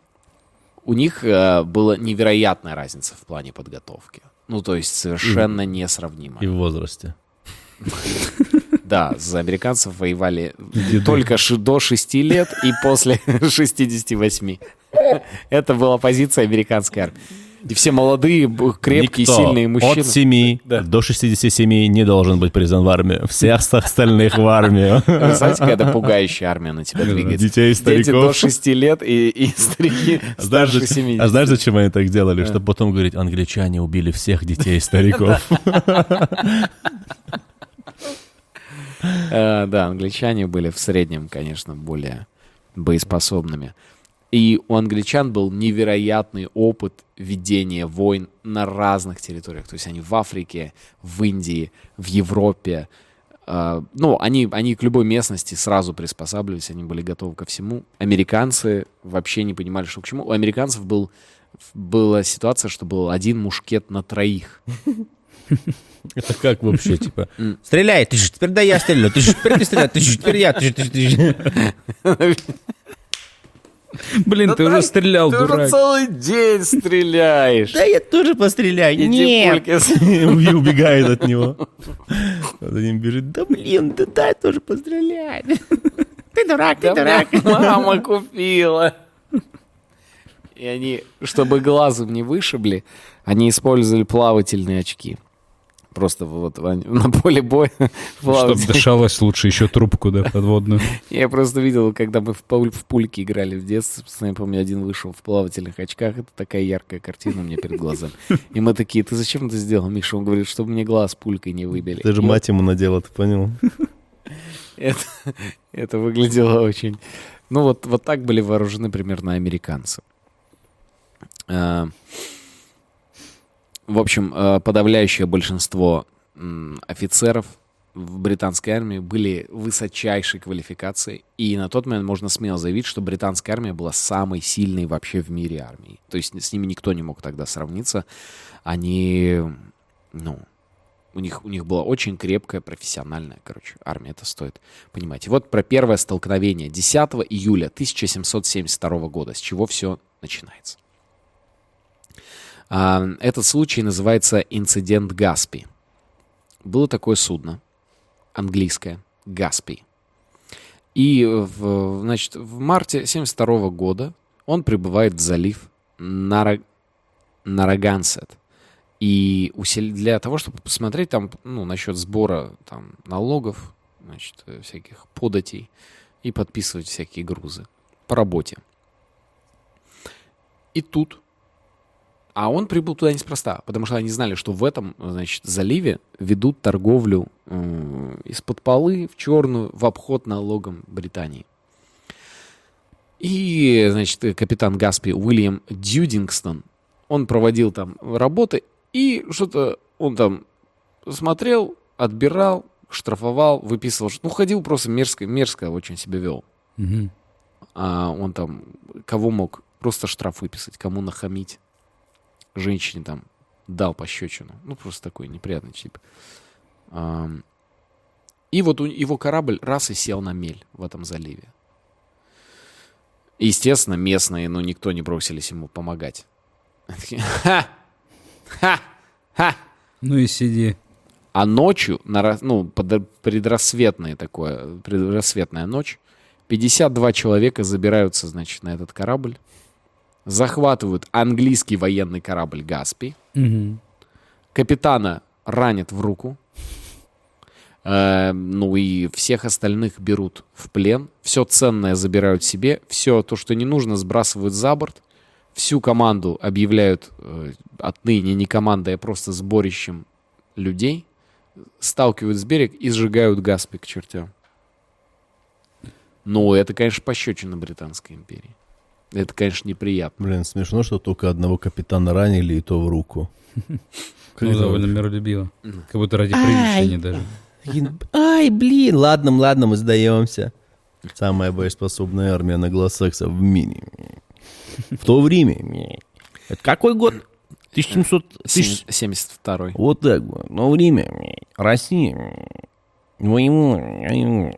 У них э, была невероятная разница в плане подготовки. Ну, то есть совершенно несравнимо.
и в возрасте.
Да, за американцев воевали только до 6 лет и после 68. Это была позиция американской армии. И все молодые, крепкие,
Никто
сильные мужчины.
от 7 до 67 не должен быть призван в армию. Все остальных в армию.
Вы знаете, какая-то пугающая армия на тебя двигается.
Детей и
Дети до
стариков.
6 лет и, и старики
Знаешь,
старше
зачем-
70.
а знаешь, зачем они так делали? Чтобы потом говорить, англичане убили всех детей и стариков.
Э, Да, англичане были в среднем, конечно, более боеспособными. И у англичан был невероятный опыт ведения войн на разных территориях. То есть они в Африке, в Индии, в Европе. Э, Ну, они, они к любой местности сразу приспосабливались, они были готовы ко всему. Американцы вообще не понимали, что к чему. У американцев был была ситуация, что был один мушкет на троих.
Это как вообще, типа, стреляй, ты же теперь да я стреляю, ты же теперь ты стреляй, ты же теперь я, ты же, ты же, ты.
Блин, ты уже стрелял,
Ты уже
дурак.
целый день стреляешь.
Да я тоже постреляю.
Иди
Нет. И убегает от него. А За ним бежит, да блин, да дай тоже пострелять. Ты дурак, ты
Да
дурак.
мама купила. И они, чтобы глазом не вышибли, они использовали плавательные очки. Просто вот на поле боя
Чтобы дышалось лучше еще трубку, да, подводную.
Я просто видел, когда мы в, пуль- в пульке играли в детстве, я помню, один вышел в плавательных очках, это такая яркая картина у меня перед глазами. И мы такие, ты зачем это сделал, Миша? Он говорит, чтобы мне глаз пулькой не выбили.
Ты же мать ему надела, ты понял?
Это, это выглядело очень... Ну, вот, вот так были вооружены примерно американцы. В общем, э, подавляющее большинство офицеров в британской армии были высочайшей квалификации, и на тот момент можно смело заявить, что британская армия была самой сильной вообще в мире армией. То есть с ними никто не мог тогда сравниться. Они, ну, у них, у них была очень крепкая, профессиональная, короче, армия, это стоит понимать. И вот про первое столкновение 10 июля 1772 года, с чего все начинается. А, Этот случай называется инцидент Гаспи. Было такое судно, английское, Гаспи. И, в, значит, в марте 72 года он прибывает в залив Нара... Нарагансет. И усил- для того, чтобы посмотреть там, ну, насчет сбора там налогов, значит, всяких податей и подписывать всякие грузы по работе. И тут а он прибыл туда неспроста, потому что они знали, что в этом, значит, заливе ведут торговлю э, из-под полы в черную в обход налогам Британии. И, значит, капитан Гаспи Уильям Дьюдингстон, он проводил там работы, и что-то он там смотрел, отбирал, штрафовал, выписывал. Ну, ходил просто мерзко, мерзко очень себя вел.
Мгм.
А он там, кого мог, просто штраф выписать, кому нахамить. Женщине там дал пощечину. Ну, просто такой неприятный тип. И вот его корабль раз и сел на мель в этом заливе. Естественно, местные, ну, никто не бросились ему помогать. Ха! Ха! Ха!
Ну и сиди.
А ночью, на, ну, предрассветная такое, предрассветная ночь, 52 человека забираются, значит, на этот корабль, захватывают английский военный корабль «Гаспи»,
Мгм.
капитана ранят в руку, э, ну и всех остальных берут в плен, все ценное забирают себе, все то, что не нужно, сбрасывают за борт, всю команду объявляют э, отныне не командой, а просто сборищем людей, сталкивают с берег и сжигают Гаспи к чертям. Ну, это, конечно, пощечина Британской империи. Это, конечно, неприятно.
Блин, смешно, что только одного капитана ранили, и то в руку.
Ну, довольно миролюбиво. Как будто ради приличия даже.
Ай, блин, ладно, ладно, мы сдаемся. Самая боеспособная армия англосаксов в мире. В то время. Это какой год? 1700... тысяч-
72-й.
Вот так вот. Но время. Россия. Моему...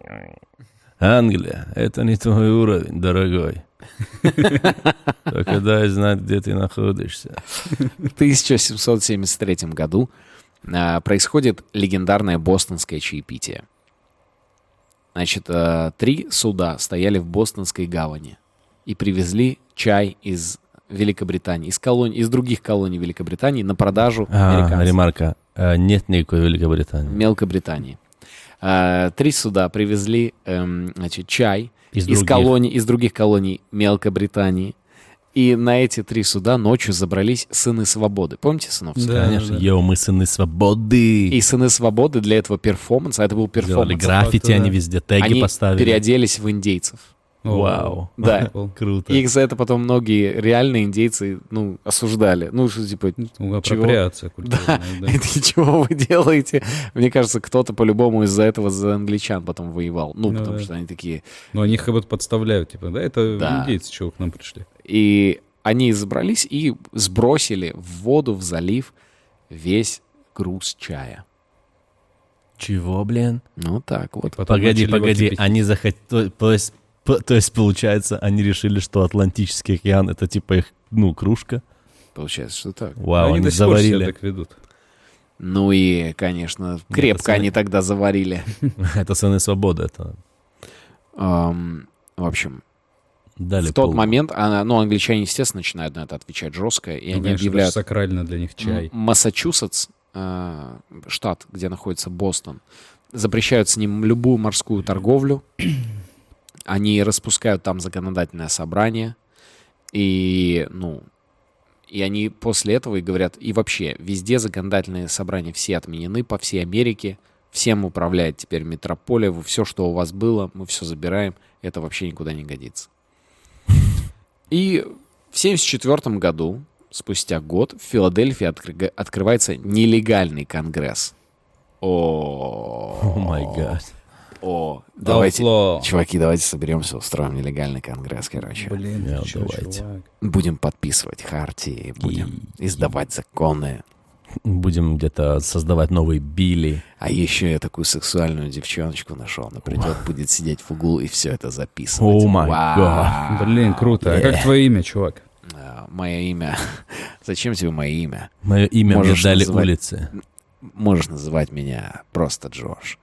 Англия, это не твой уровень, дорогой. Только дай знать, где ты находишься.
В 1773 году а, происходит легендарное бостонское чаепитие. Значит, а, три суда стояли в бостонской гавани и привезли чай из Великобритании, из, колоний, из других колоний Великобритании на продажу
А,
американцам.
ремарка. А, Нет никакой Великобритании.
Мелкобритании. А, Три суда привезли эм, значит, чай
Из
из,
других.
колоний, из других колоний Мелкобритании. И на эти три суда ночью забрались сыны свободы. Помните сынов свободы?
Да,
Конечно,
да.
yo, мы сыны свободы.
И сыны свободы для этого перформанса, а это был
Сделали
перформанс,
граффити,
факту, да.
они везде теги
они
поставили.
переоделись в индейцев.
Вау.
Да.
Круто.
И их за это потом многие реальные индейцы, ну, осуждали. Ну, что типа,
Ну, апроприация культурная, да.
это чего вы делаете? Мне кажется, кто-то по-любому из-за этого за англичан потом воевал. Ну,
Ну
потому что они такие...
Но они их как будто подставляют, типа, да, это
Да.
индейцы, чего к нам пришли.
И они забрались и сбросили в воду, в залив весь груз чая.
Чего, блин?
Ну так вот.
Погоди, погоди, они захотели... То есть, получается, они решили, что Атлантический океан — это типа их, ну, кружка?
Получается, что так.
Вау,
они
они
до сих пор себя
заварили.
так ведут.
Ну и, конечно, крепко
пацаны.
они тогда заварили.
Это сыны свободы, это
В общем,
дали
в тот
пол.
момент, а, ну, англичане, естественно, начинают на это отвечать жестко, и
Ну,
они
конечно,
объявляют
сакрально для них чай.
Массачусетс, э, штат, где находится Бостон, запрещают с ним любую морскую торговлю. Они распускают там законодательное собрание. И, ну, и они после этого и говорят, и вообще, везде законодательные собрания все отменены по всей Америке. Всем управляет теперь метрополия. Вы все, что у вас было, мы все забираем. Это вообще никуда не годится. И в 1974 году, спустя год, в Филадельфии откры- открывается нелегальный конгресс. О,
май гад.
О, давайте,
Outlaw.
чуваки, давайте соберемся, устроим нелегальный конгресс, короче.
Блин, ты чё,
давайте.
чувак?
Будем подписывать хартии, будем издавать законы.
Будем где-то создавать новые Билли.
А еще я такую сексуальную девчоночку нашел. Она придет, будет сидеть в углу и все это записывать.
О май гад.
Блин, круто. А как твое имя, чувак?
А, Мое имя. Зачем тебе мое имя?
Мое имя мне
Можешь
дали
называть-
улицы.
Можешь называть меня просто Джордж.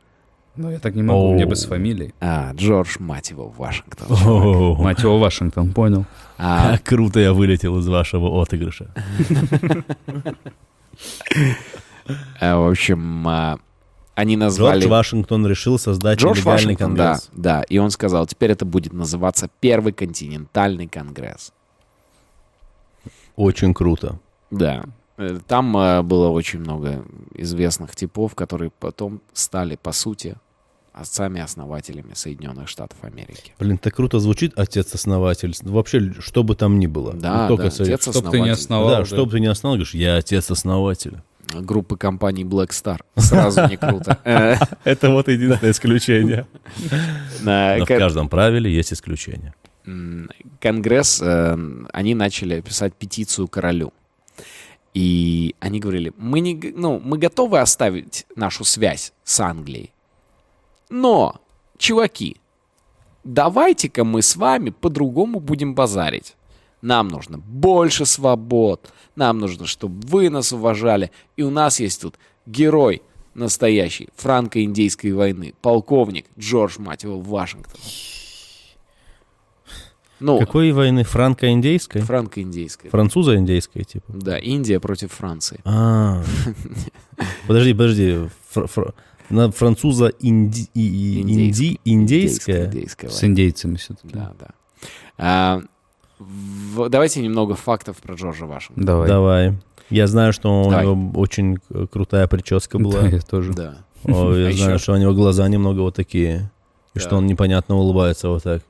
Ну, я так не могу, мне
Оу.
без фамилии.
А, Джордж, мать его, Вашингтон.
О,
Мать его, Вашингтон, понял.
А,
Как круто я вылетел из вашего отыгрыша.
а, в общем, а, они назвали...
Джордж Вашингтон решил создать
Джордж
нелегальный
Вашингтон, да,
конгресс.
да. И он сказал, теперь это будет называться Первый континентальный конгресс.
Очень круто.
Да. Э, Там было очень много известных типов, которые потом стали, по сути, отцами-основателями Соединенных Штатов Америки.
Блин, так круто звучит отец-основатель. Вообще, что бы там ни было.
Да,
Не только
да,
со-
отец-основатель.
Чтоб ты не основал.
Да,
да.
что бы ты ни основал, говоришь, я отец-основатель.
Группы компаний Black Star. Сразу не круто.
Это вот единственное исключение.
на
Но в каждом правиле есть исключение.
Конгресс, э, они начали писать петицию королю. И они говорили, мы, не, ну, мы готовы оставить нашу связь с Англией, но, чуваки, давайте-ка мы с вами по-другому будем базарить. Нам нужно больше свобод, нам нужно, чтобы вы нас уважали. И у нас есть тут герой настоящий франко-индейской войны, полковник Джордж, мать его, Вашингтон. Ну,
Какой войны? Франко-индейской?
франко-индейской.
Французо-индейской, типа?
Да, Индия против Франции.
А. Подожди, подожди. На француза инди, и- инди, индейская?
Индейская
С индейцами все-таки.
Да, да. А, в- давайте немного фактов про Джорджа Вашингтона.
Давай.
Давай. Я знаю, что у него очень крутая прическа
Да,
была.
я тоже.
Да.
О, я
А
знаю,
еще-
что у него глаза немного вот такие. И
Да.
что он непонятно улыбается вот так.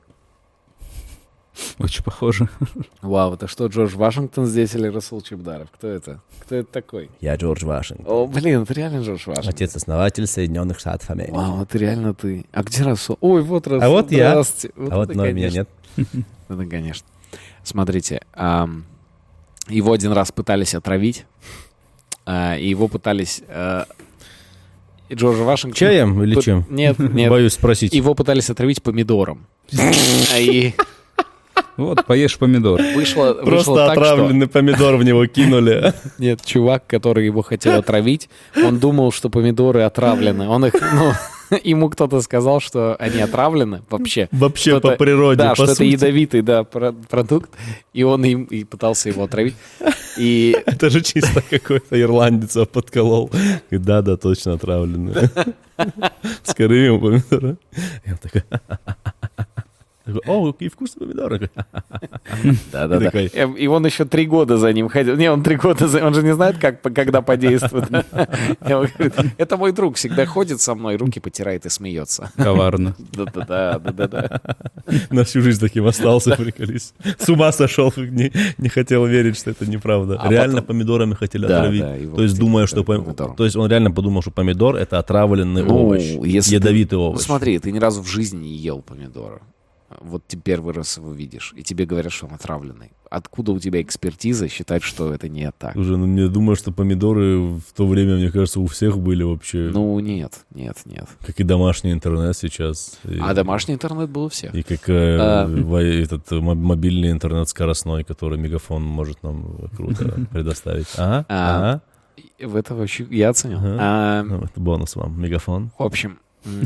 Очень похоже.
Вау, это что, Джордж Вашингтон здесь или Расул Чебдаров? Кто это? Кто это такой?
Я Джордж Вашингтон.
О, блин, это реально Джордж Вашингтон.
Отец-основатель Соединенных Штатов Америки.
Вау, это реально ты. А где Расул? Ой, вот Расул.
А вот я.
Здравствуйте.
а вот но меня нет.
Это, конечно. Смотрите, его один раз пытались отравить, а, и его пытались... а, Джорджа Вашингтона...
Чаем или чем?
Нет, нет.
Боюсь спросить.
Его пытались отравить помидором. А И
Вот, поешь помидор.
вышло, вышло
Просто
так, что...
отравленный помидор в него кинули.
Нет, чувак, который его хотел отравить, он думал, что помидоры отравлены. Он их, ну, ему кто-то сказал, что они отравлены вообще.
Вообще по природе,
Да,
по
что это
сути.
ядовитый, да, про- продукт. И он им и пытался его отравить. И
Это же чисто какой-то ирландец его подколол. И да, да, точно отравленный. Скорее ему помидоры. И он такой... такой, О, какие вкусные помидоры.
Да, да, да.
Такой.
Эм, И он еще три года за ним ходил. Не, он три года за... Он же не знает, как, когда подействует. И Это мой друг, всегда ходит со мной, руки потирает и смеется.
Коварно.
Да-да-да, да-да-да.
На всю жизнь таким остался, приколись. С ума сошел, не, хотел верить, что это неправда.
А
реально помидорами хотели отравить. то есть думая, что то есть он реально подумал, что помидор это отравленный
Ну,
овощ, ядовитый
ты-
овощ.
Ну смотри, ты ни разу в жизни не ел помидора. Вот ты первый раз его видишь, и тебе говорят, что он отравленный. откуда у тебя экспертиза считать, что это не так?
Уже, ну, мне думаю, что помидоры в то время, мне кажется, у всех были вообще.
Ну, нет, нет, нет.
Как и домашний интернет сейчас. И,
А домашний интернет был у всех.
И как э,
А.
этот э, мо- мобильный интернет скоростной, который Мегафон может нам круто предоставить.
А.
ага.
И В это вообще я оценил. А,
Ну, это бонус вам. Мегафон.
в общем,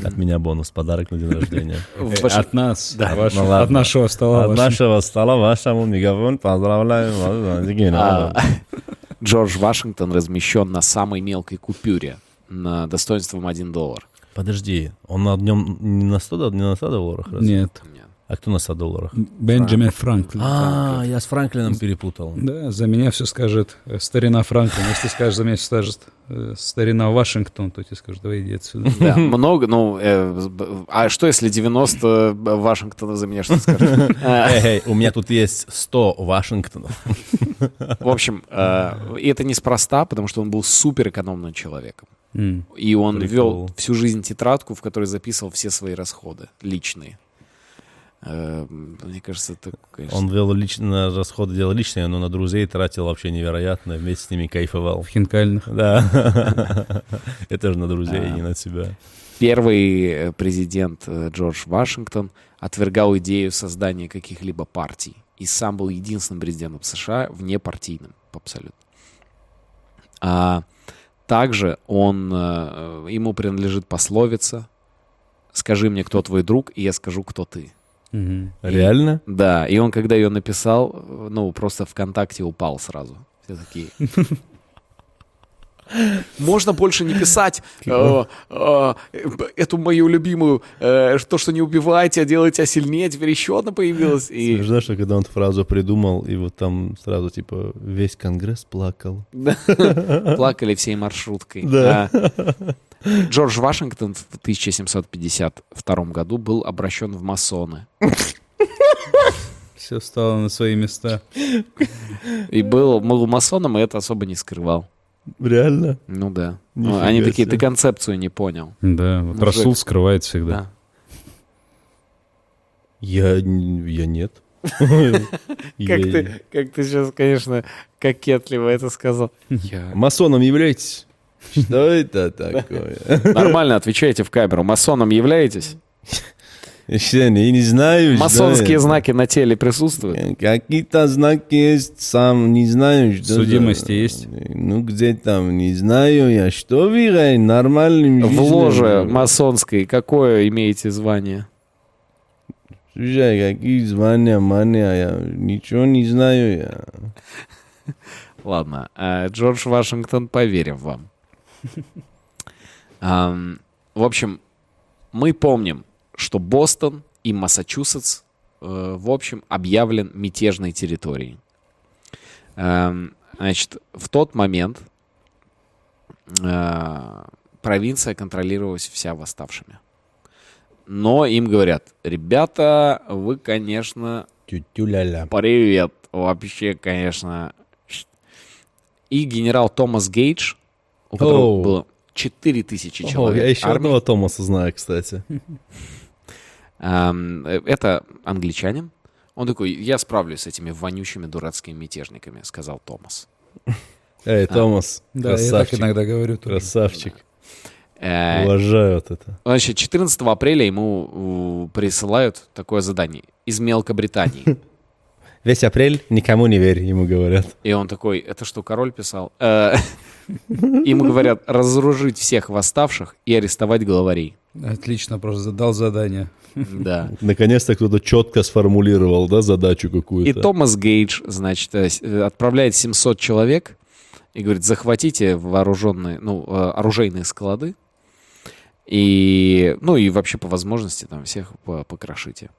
От меня бонус. Подарок на день рождения.
От нас,
Ну
от нашего стола.
От нашего стола вашему Мегафон поздравляю вас.
А, Джордж Вашингтон размещен на самой мелкой купюре на достоинством 1 доллар.
Подожди, он на днем не на 100, дол- не на 100 долларах? разве?
Нет.
А кто на 100 долларах?
Бенджамин Франклин.
А, я с Франклином перепутал.
Да, за меня все скажет э, старина Франклин. Если скажешь, за меня все скажет э, старина Вашингтон, то тебе скажет, давай иди отсюда.
Да, много, ну, э, а что если 90 Вашингтона за меня что скажет? А,
Эй, у меня тут есть 100 Вашингтонов.
В общем, и это неспроста, потому что он был супер экономным человеком. И он вел всю жизнь тетрадку, в которой записывал все свои расходы личные. Э, Мне кажется, это, конечно...
Он вел лично расходы, делал личные, но на друзей тратил вообще невероятно, вместе с ними кайфовал.
В хинкальных.
Да. Это же на друзей, не на себя.
Первый э, президент э, Джордж Вашингтон отвергал идею создания каких-либо партий. И сам был единственным президентом США внепартийным абсолютно. А также он, э, ему принадлежит пословица «Скажи мне, кто твой друг, и я скажу, кто ты».
Реально?
Да, и он, когда ее написал, э, ну, просто ВКонтакте упал сразу. Все такие... Можно больше не писать э, э, эту мою любимую, э, то, что не убивайте, а делайте, а сильнее, теперь еще одна появилась. И
Знаешь, что когда он эту фразу придумал, и вот там сразу, типа, весь Конгресс плакал.
плакали всей маршруткой.
Да.
А, Джордж Вашингтон в 1752 году был обращен в масоны.
Все стало на свои места.
И был, был масоном, и это особо не скрывал.
Реально?
Ну да. Ну, Они такие,
себе.
ты концепцию не понял.
Да, вот
Мужик.
Расул скрывает всегда.
Да.
Я, я нет.
Как ты, как ты сейчас, конечно, кокетливо это сказал. Я...
Масоном являетесь? Что это такое?
Нормально отвечайте в камеру. Масоном являетесь?
Я не не знаю.
Масонские знаки на теле присутствуют?
Какие-то знаки есть, сам не знаю. Что
Судимости
за-
есть?
Ну, где там, не знаю я. Что вы, Рай, нормальным
В ложе масонской какое имеете звание?
Слушай, какие звания, мания, я ничего не знаю я.
Ладно, а, Джордж Вашингтон, поверим вам. Ам, В общем, мы помним, что Бостон и Массачусетс, э, в общем, объявлен мятежной территорией. Ам, Значит, в тот момент э, провинция контролировалась вся восставшими. Но им говорят, ребята, вы, конечно,
Тю-тю-ля-ля.
Привет. Вообще, конечно. И генерал Томас Гейдж, у которого
Оу.
было 4000
О,
человек.
я еще
армии.
одного Томаса знаю, кстати.
Э, Это англичанин. Он такой, я справлюсь с этими вонючими дурацкими мятежниками, сказал Томас.
Эй, Томас,
Да, я так
красавчик,
иногда говорю.
красавчик.
Э,
Уважаю вот это.
Значит, 14 апреля ему э, присылают такое задание из Мелкобритании.
Весь апрель никому не верь, ему говорят.
И он такой, это что, король писал? Ему говорят, разоружить всех восставших и арестовать главарей.
Отлично, просто дал задание.
Да.
Наконец-то кто-то четко сформулировал, да, задачу
И
какую-то.
Томас Гейдж, значит, э, э, отправляет 700 человек и говорит, захватите вооруженные, ну, э, оружейные склады и, ну, и вообще по возможности там всех по- покрошите.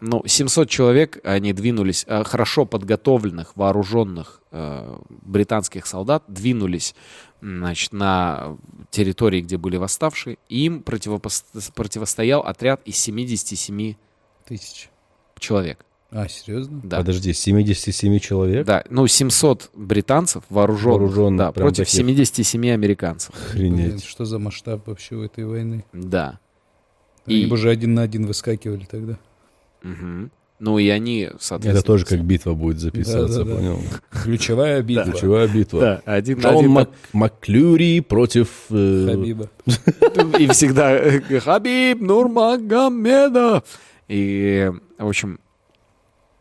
Ну, 700 человек, они двинулись, э, хорошо подготовленных, вооруженных э, британских солдат, двинулись, значит, на территории, где были восставшие, и им противопос- противостоял отряд из 77
Тысяч.
человек.
А, серьезно?
Да.
Подожди, 77 человек?
Да, ну 700 британцев вооруженных,
Вооруженных,
да, против
таких.
77 американцев.
Блин,
Охренеть.
что за масштаб вообще у этой войны?
Да.
Они
И-
бы уже один на один выскакивали тогда.
Мгм. Ну и они,
Это
соответственно...
тоже как битва будет записываться,
Да-да-да.
понял?
Ключевая битва.
Ключевая битва.
Да, один на
Джон
один
Мак- Маклюри против... э,
Хабиба.
И всегда э, Хабиб Нурмагомедов. И, в общем,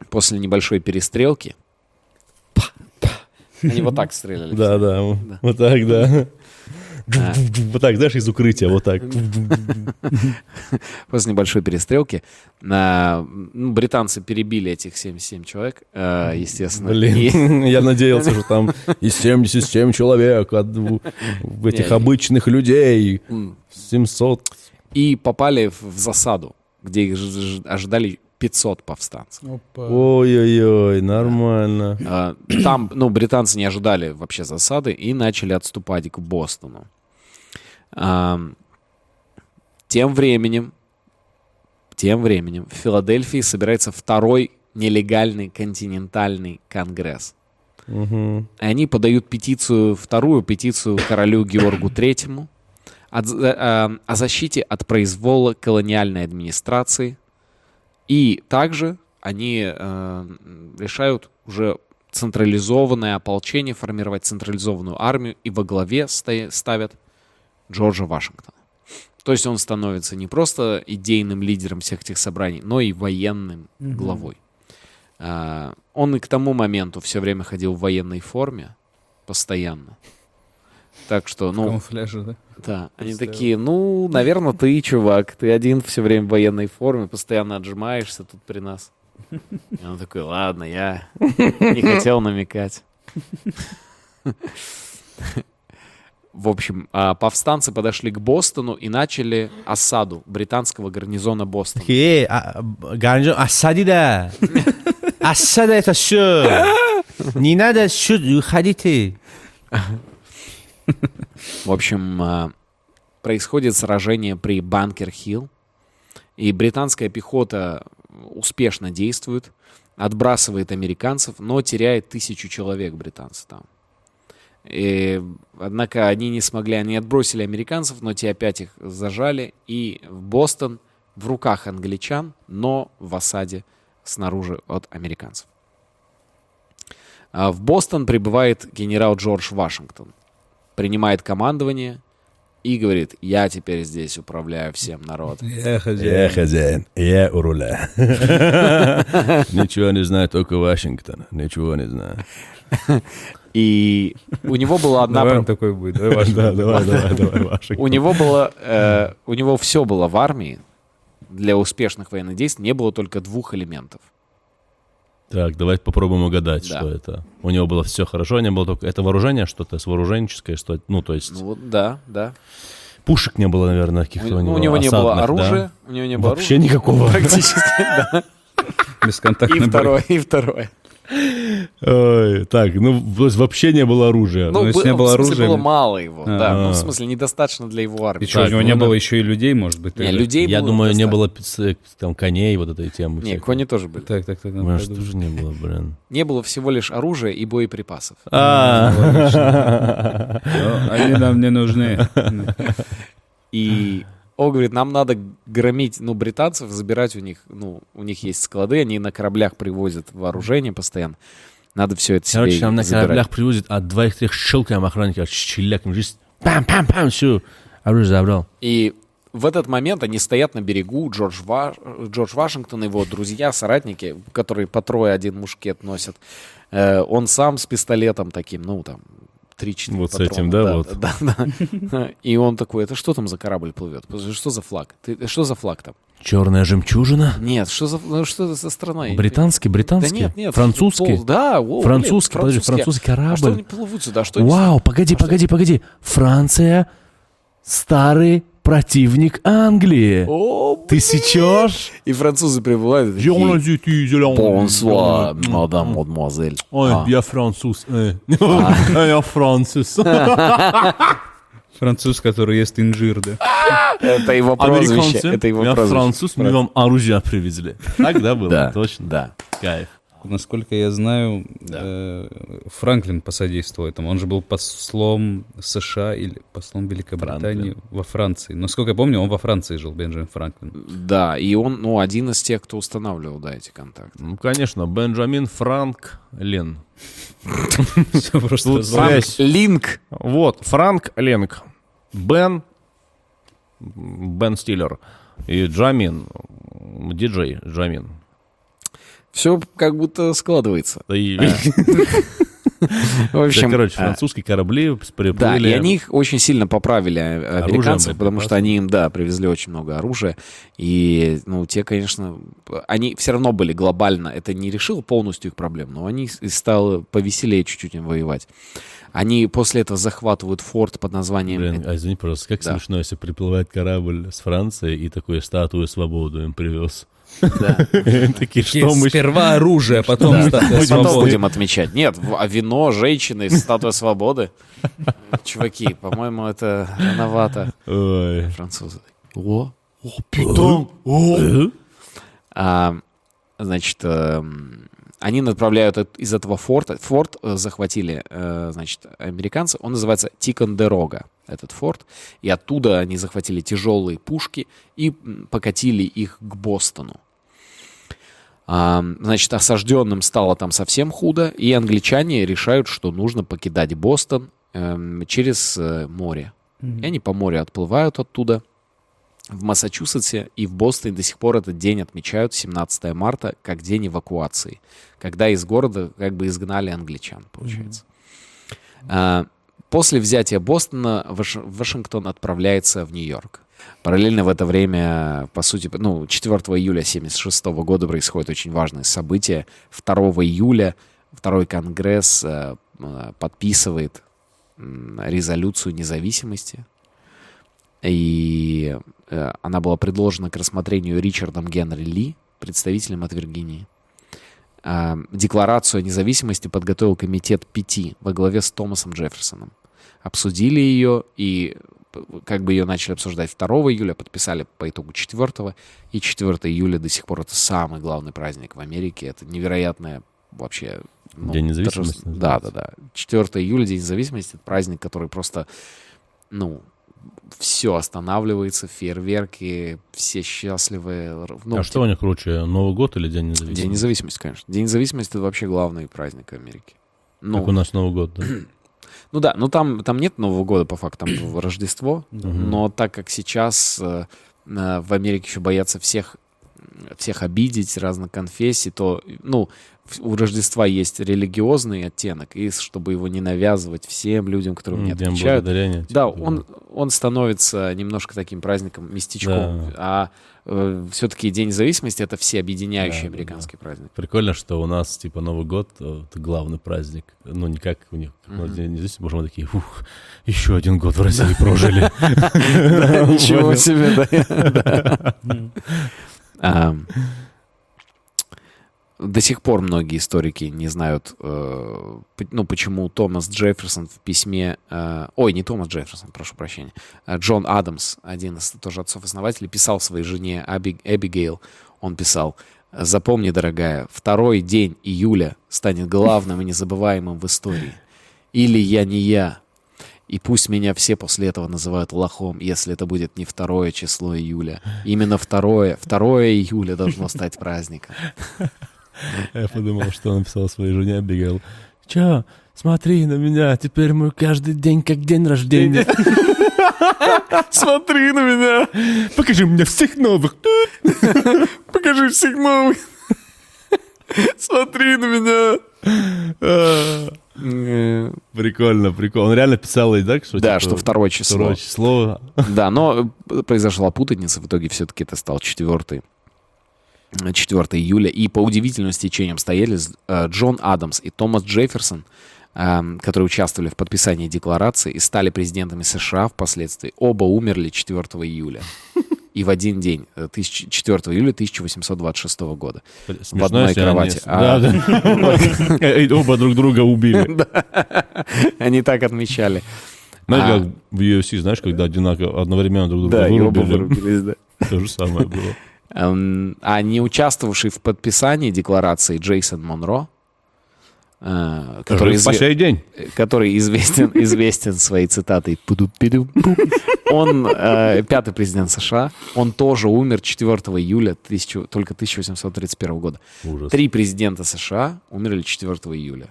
после небольшой перестрелки они вот так стреляли.
Да, да, вот так, да.
А.
Вот так, знаешь, из укрытия, вот так.
После небольшой перестрелки а, ну, британцы перебили этих 77 человек, а, естественно. И-
Блин, я надеялся, что там из 77 человек, от этих обычных людей,
М.
700.
и попали в, засаду, где их ожидали 500 повстанцев.
Ой-ой-ой, нормально.
Там, ну, британцы не ожидали вообще засады и начали отступать к Бостону. Тем временем, тем временем в Филадельфии собирается второй нелегальный континентальный конгресс. И Они подают петицию, вторую петицию королю Георгу Третьему от а, о защите от произвола колониальной администрации. И также они э, решают уже централизованное ополчение, формировать централизованную армию, и во главе ставят Джорджа Вашингтона. То есть он становится не просто идейным лидером всех этих собраний, но и военным главой. А, он и к тому моменту все время ходил в военной форме, постоянно. Так что,
В
ну,
камуфляже, да?
да, они такие, ну, наверное, ты, чувак, ты один все время в военной форме, постоянно отжимаешься тут при нас. И он такой, ладно, я не хотел намекать. В общем, а, повстанцы подошли к Бостону и начали осаду британского гарнизона Бостона.
Эй, а, гарнизон, осади да. Осада это все. Не надо сюда уходите.
В общем, а, происходит сражение при Банкер-Хилл, и британская пехота успешно действует, отбрасывает американцев, но теряет тысячу человек британцы там. И, однако они не смогли, они отбросили американцев, но те опять их зажали, и в Бостон в руках англичан, но в осаде снаружи от американцев. А В Бостон прибывает генерал Джордж Вашингтон, принимает командование и говорит, я теперь здесь управляю всем народом.
Я хозяин, я у руля. Ничего не знаю, только Вашингтон. Ничего не знаю.
И у него была одна...
Давай он такой будет. Давай ваш.
Да, давай, давай, давай.
У него было, э, у него все было в армии для успешных военных действий, не было только двух элементов.
Так, давайте попробуем угадать,
Да.
что это. У него было все хорошо, не было только... Это вооружение что-то, с вооруженческое, что Ну, то есть
Ну вот, да, да.
пушек не было, наверное,
У,
каких-то
у него не было
осадных, да?
оружия, у него не было
Вообще
оружия.
никакого.
Практически, да. И
Бесконтактный бой.
второе, и второе.
Ой, так, ну, вообще не было оружия.
Ну, если
бы-
не было
в смысле,
оружия,
было мало его, да. Ну,
А.
в смысле, недостаточно для его армии.
И что, у
Так,
него
ну
не
да.
было еще и людей, может быть?
Не,
тогда?
людей
Я
было
думаю, не было пи- там коней, вот этой темы.
Не,
всякой.
кони тоже были.
Так, так, так.
Может, тоже не было, блин.
Не было всего лишь оружия и боеприпасов.
А,
Ну, Они нам не нужны.
И он говорит, нам надо громить, ну, британцев, забирать у них, ну, у них есть склады, они на кораблях привозят вооружение постоянно. Надо все это себе
Короче, нам на
забирать.
кораблях привозят от двоих-трех щелкаем охранника, щеляком, жизнь. Пам-пам-пам, все. Оружие забрал.
И в этот момент они стоят на берегу, Джордж, Ва- Джордж Вашингтон, его друзья, соратники, которые по трое один мушкет носят. Э, он сам с пистолетом таким, ну, там, 3-4
Вот с
патрона.
этим, да, вот?
Да, да. И он такой, это что там за корабль плывет? Что за флаг? Ты, что за флаг там?
Черная жемчужина.
Нет, что за, ну, что это за страна? Не
Британский,
Да
британский.
нет, нет.
Французский.
пол- Да, о, блин,
Французский, подожди, французский
А что
корабль.
они плывут сюда? Что
Вау, погоди, погоди, погоди. Франция, старый противник Англии.
О,
Ты сечешь?
И французы прибывают. Бонсуа, мадам, мадемуазель.
Ой,
А.
я француз. э. Я француз.
Француз, который ест инжир, да.
Это его прозвище. Это его прозвище.
француз, мы вам оружие привезли. Так, да, было?
Да,
Точно.
да.
Кайф.
Насколько я знаю, э, Франклин посодействовал этому. Он же был послом США или послом Великобритании во Франции. Насколько я помню, он во Франции жил, Бенджамин Франклин.
Да, и он, ну, один из тех, кто устанавливал, да, эти контакты.
Ну, конечно, Бенджамин Франк
название.
связь.
Линк.
Вот, Франк Ленг, Бен, Бен Стиллер и Джамин, диджей Джамин.
Все как будто складывается.
Да и-
В общем,
Да, короче,
а,
французские корабли приплыли.
Да, и они их очень сильно поправили, а, американцев, потому что они им, да, привезли очень много оружия. И, ну, те, конечно, они все равно были глобально, это не решило полностью их проблем, но они стало повеселее чуть-чуть им воевать. Они после этого захватывают форт под названием...
Блин, а извини, пожалуйста, как
Да.
смешно, если приплывает корабль с Франции и такую статую свободы им привез. Такие, что мы...
Сперва оружие, потом статуя
Потом будем отмечать. Нет, а вино, женщины, статуя свободы. Чуваки, по-моему, это рановато. Французы. О,
Питон!
А, значит, эм, они направляют из этого форта. Форт э, захватили, э, значит, американцы. Он называется Тикондерога, этот форт. И оттуда они захватили тяжелые пушки и покатили их к Бостону. Значит, осажденным стало там совсем худо, и англичане решают, что нужно покидать Бостон эм, через э, море. И они по морю отплывают оттуда в Массачусетсе и в Бостоне до сих пор этот день отмечают 17 марта как день эвакуации, когда из города как бы изгнали англичан, получается. А, После взятия Бостона Ваш- Вашингтон отправляется в Нью-Йорк. Параллельно в это время, по сути, ну, 4 июля 1976 года происходит очень важное событие. 2 июля Второй Конгресс э, э, подписывает резолюцию независимости. И э, она была предложена к рассмотрению Ричардом Генри Ли, представителем от Виргинии. А, Декларацию о независимости подготовил комитет пяти во главе с Томасом Джефферсоном. Обсудили ее и как бы ее начали обсуждать 2 июля, подписали по итогу 4 и 4 июля до сих пор это самый главный праздник в Америке. Это невероятное вообще... ну,
День независимости
торжество. Да, да, да. 4 июля, День независимости, это праздник, который просто, ну, все останавливается, фейерверки, все счастливые. Ну,
а что у них круче, Новый год или День
День
независимости?
независимости, конечно. День независимости это вообще главный праздник Америки. Ну,
Как у нас Новый год, да?
ну да, ну там, там нет Нового года по факту, там Рождество, но так как сейчас э, э, в Америке еще боятся всех, всех обидеть, разных конфессий, то, ну, у Рождества есть религиозный оттенок, и чтобы его не навязывать всем людям, которые не
День
отвечают,
благодарения.
да,
типа,
он, он становится немножко таким праздником, местечком.
Да.
А все-таки День независимости это все объединяющий
Да, да,
американский праздник.
Прикольно, что у нас, типа, Новый год э, — это главный праздник. Ну, не как у них. как у нас День независимости, может, мы такие, ух, еще один год в России прожили.
Ничего себе, да. До сих пор многие историки не знают, э, ну, почему Томас Джефферсон в письме... э, Ой, не Томас Джефферсон, прошу прощения. а Джон Адамс, один из тоже отцов-основателей, писал своей жене Аби- Эбигейл, он писал, «Запомни, дорогая, второй день июля станет главным и незабываемым в истории. Или я не я, и пусть меня все после этого называют лохом, если это будет не второе число июля. Именно второе, второе июля должно стать праздником.
Я подумал, что он написал своей жене Абигейл. Чё, смотри на меня, теперь мой каждый день как день рождения.
Смотри на меня!
Покажи мне всех новых.
Покажи всех новых! Смотри на меня! Э,
Прикольно, прикольно. Он реально писал и так, что...
Да,
типа,
что второе число.
Второе число.
Да, но произошла путаница, в итоге все-таки это стал четвертый. 4 июля. И по удивительным стечениям стояли э, Джон Адамс и Томас Джефферсон, эм, которые участвовали в подписании декларации и стали президентами США впоследствии. Оба умерли 4 июля. И в один день, э, тысяч- 4 июля 1826 года.
Смешно,
одной
если они-
кровати. А-
Оба друг друга убили.
Они так отмечали.
Знаешь,
А.
как в UFC, знаешь, когда одинаково, одновременно друг друга
Да, и оба
вырубили.
вырубились, да.
То же самое было.
Эм, А не участвовавший в подписании декларации Джейсон Монро, э, который, изве-
сей день.
который известен, известен своей цитатой. Он э, пятый президент США. Он тоже умер 4 июля тысячу- только 1831 года.
Ужас.
Три президента США умерли 4 июля.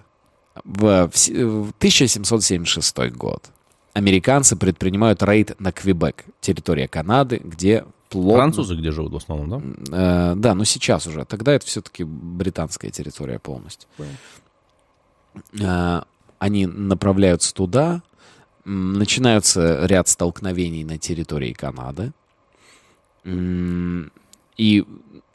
В, в в 1776 год американцы предпринимают рейд на Квебек, территория Канады, где плотно...
Французы где живут в основном, да?
Э, да, но сейчас уже. Тогда это все-таки британская территория полностью. Э, они направляются туда. Начинаются ряд столкновений на территории Канады. И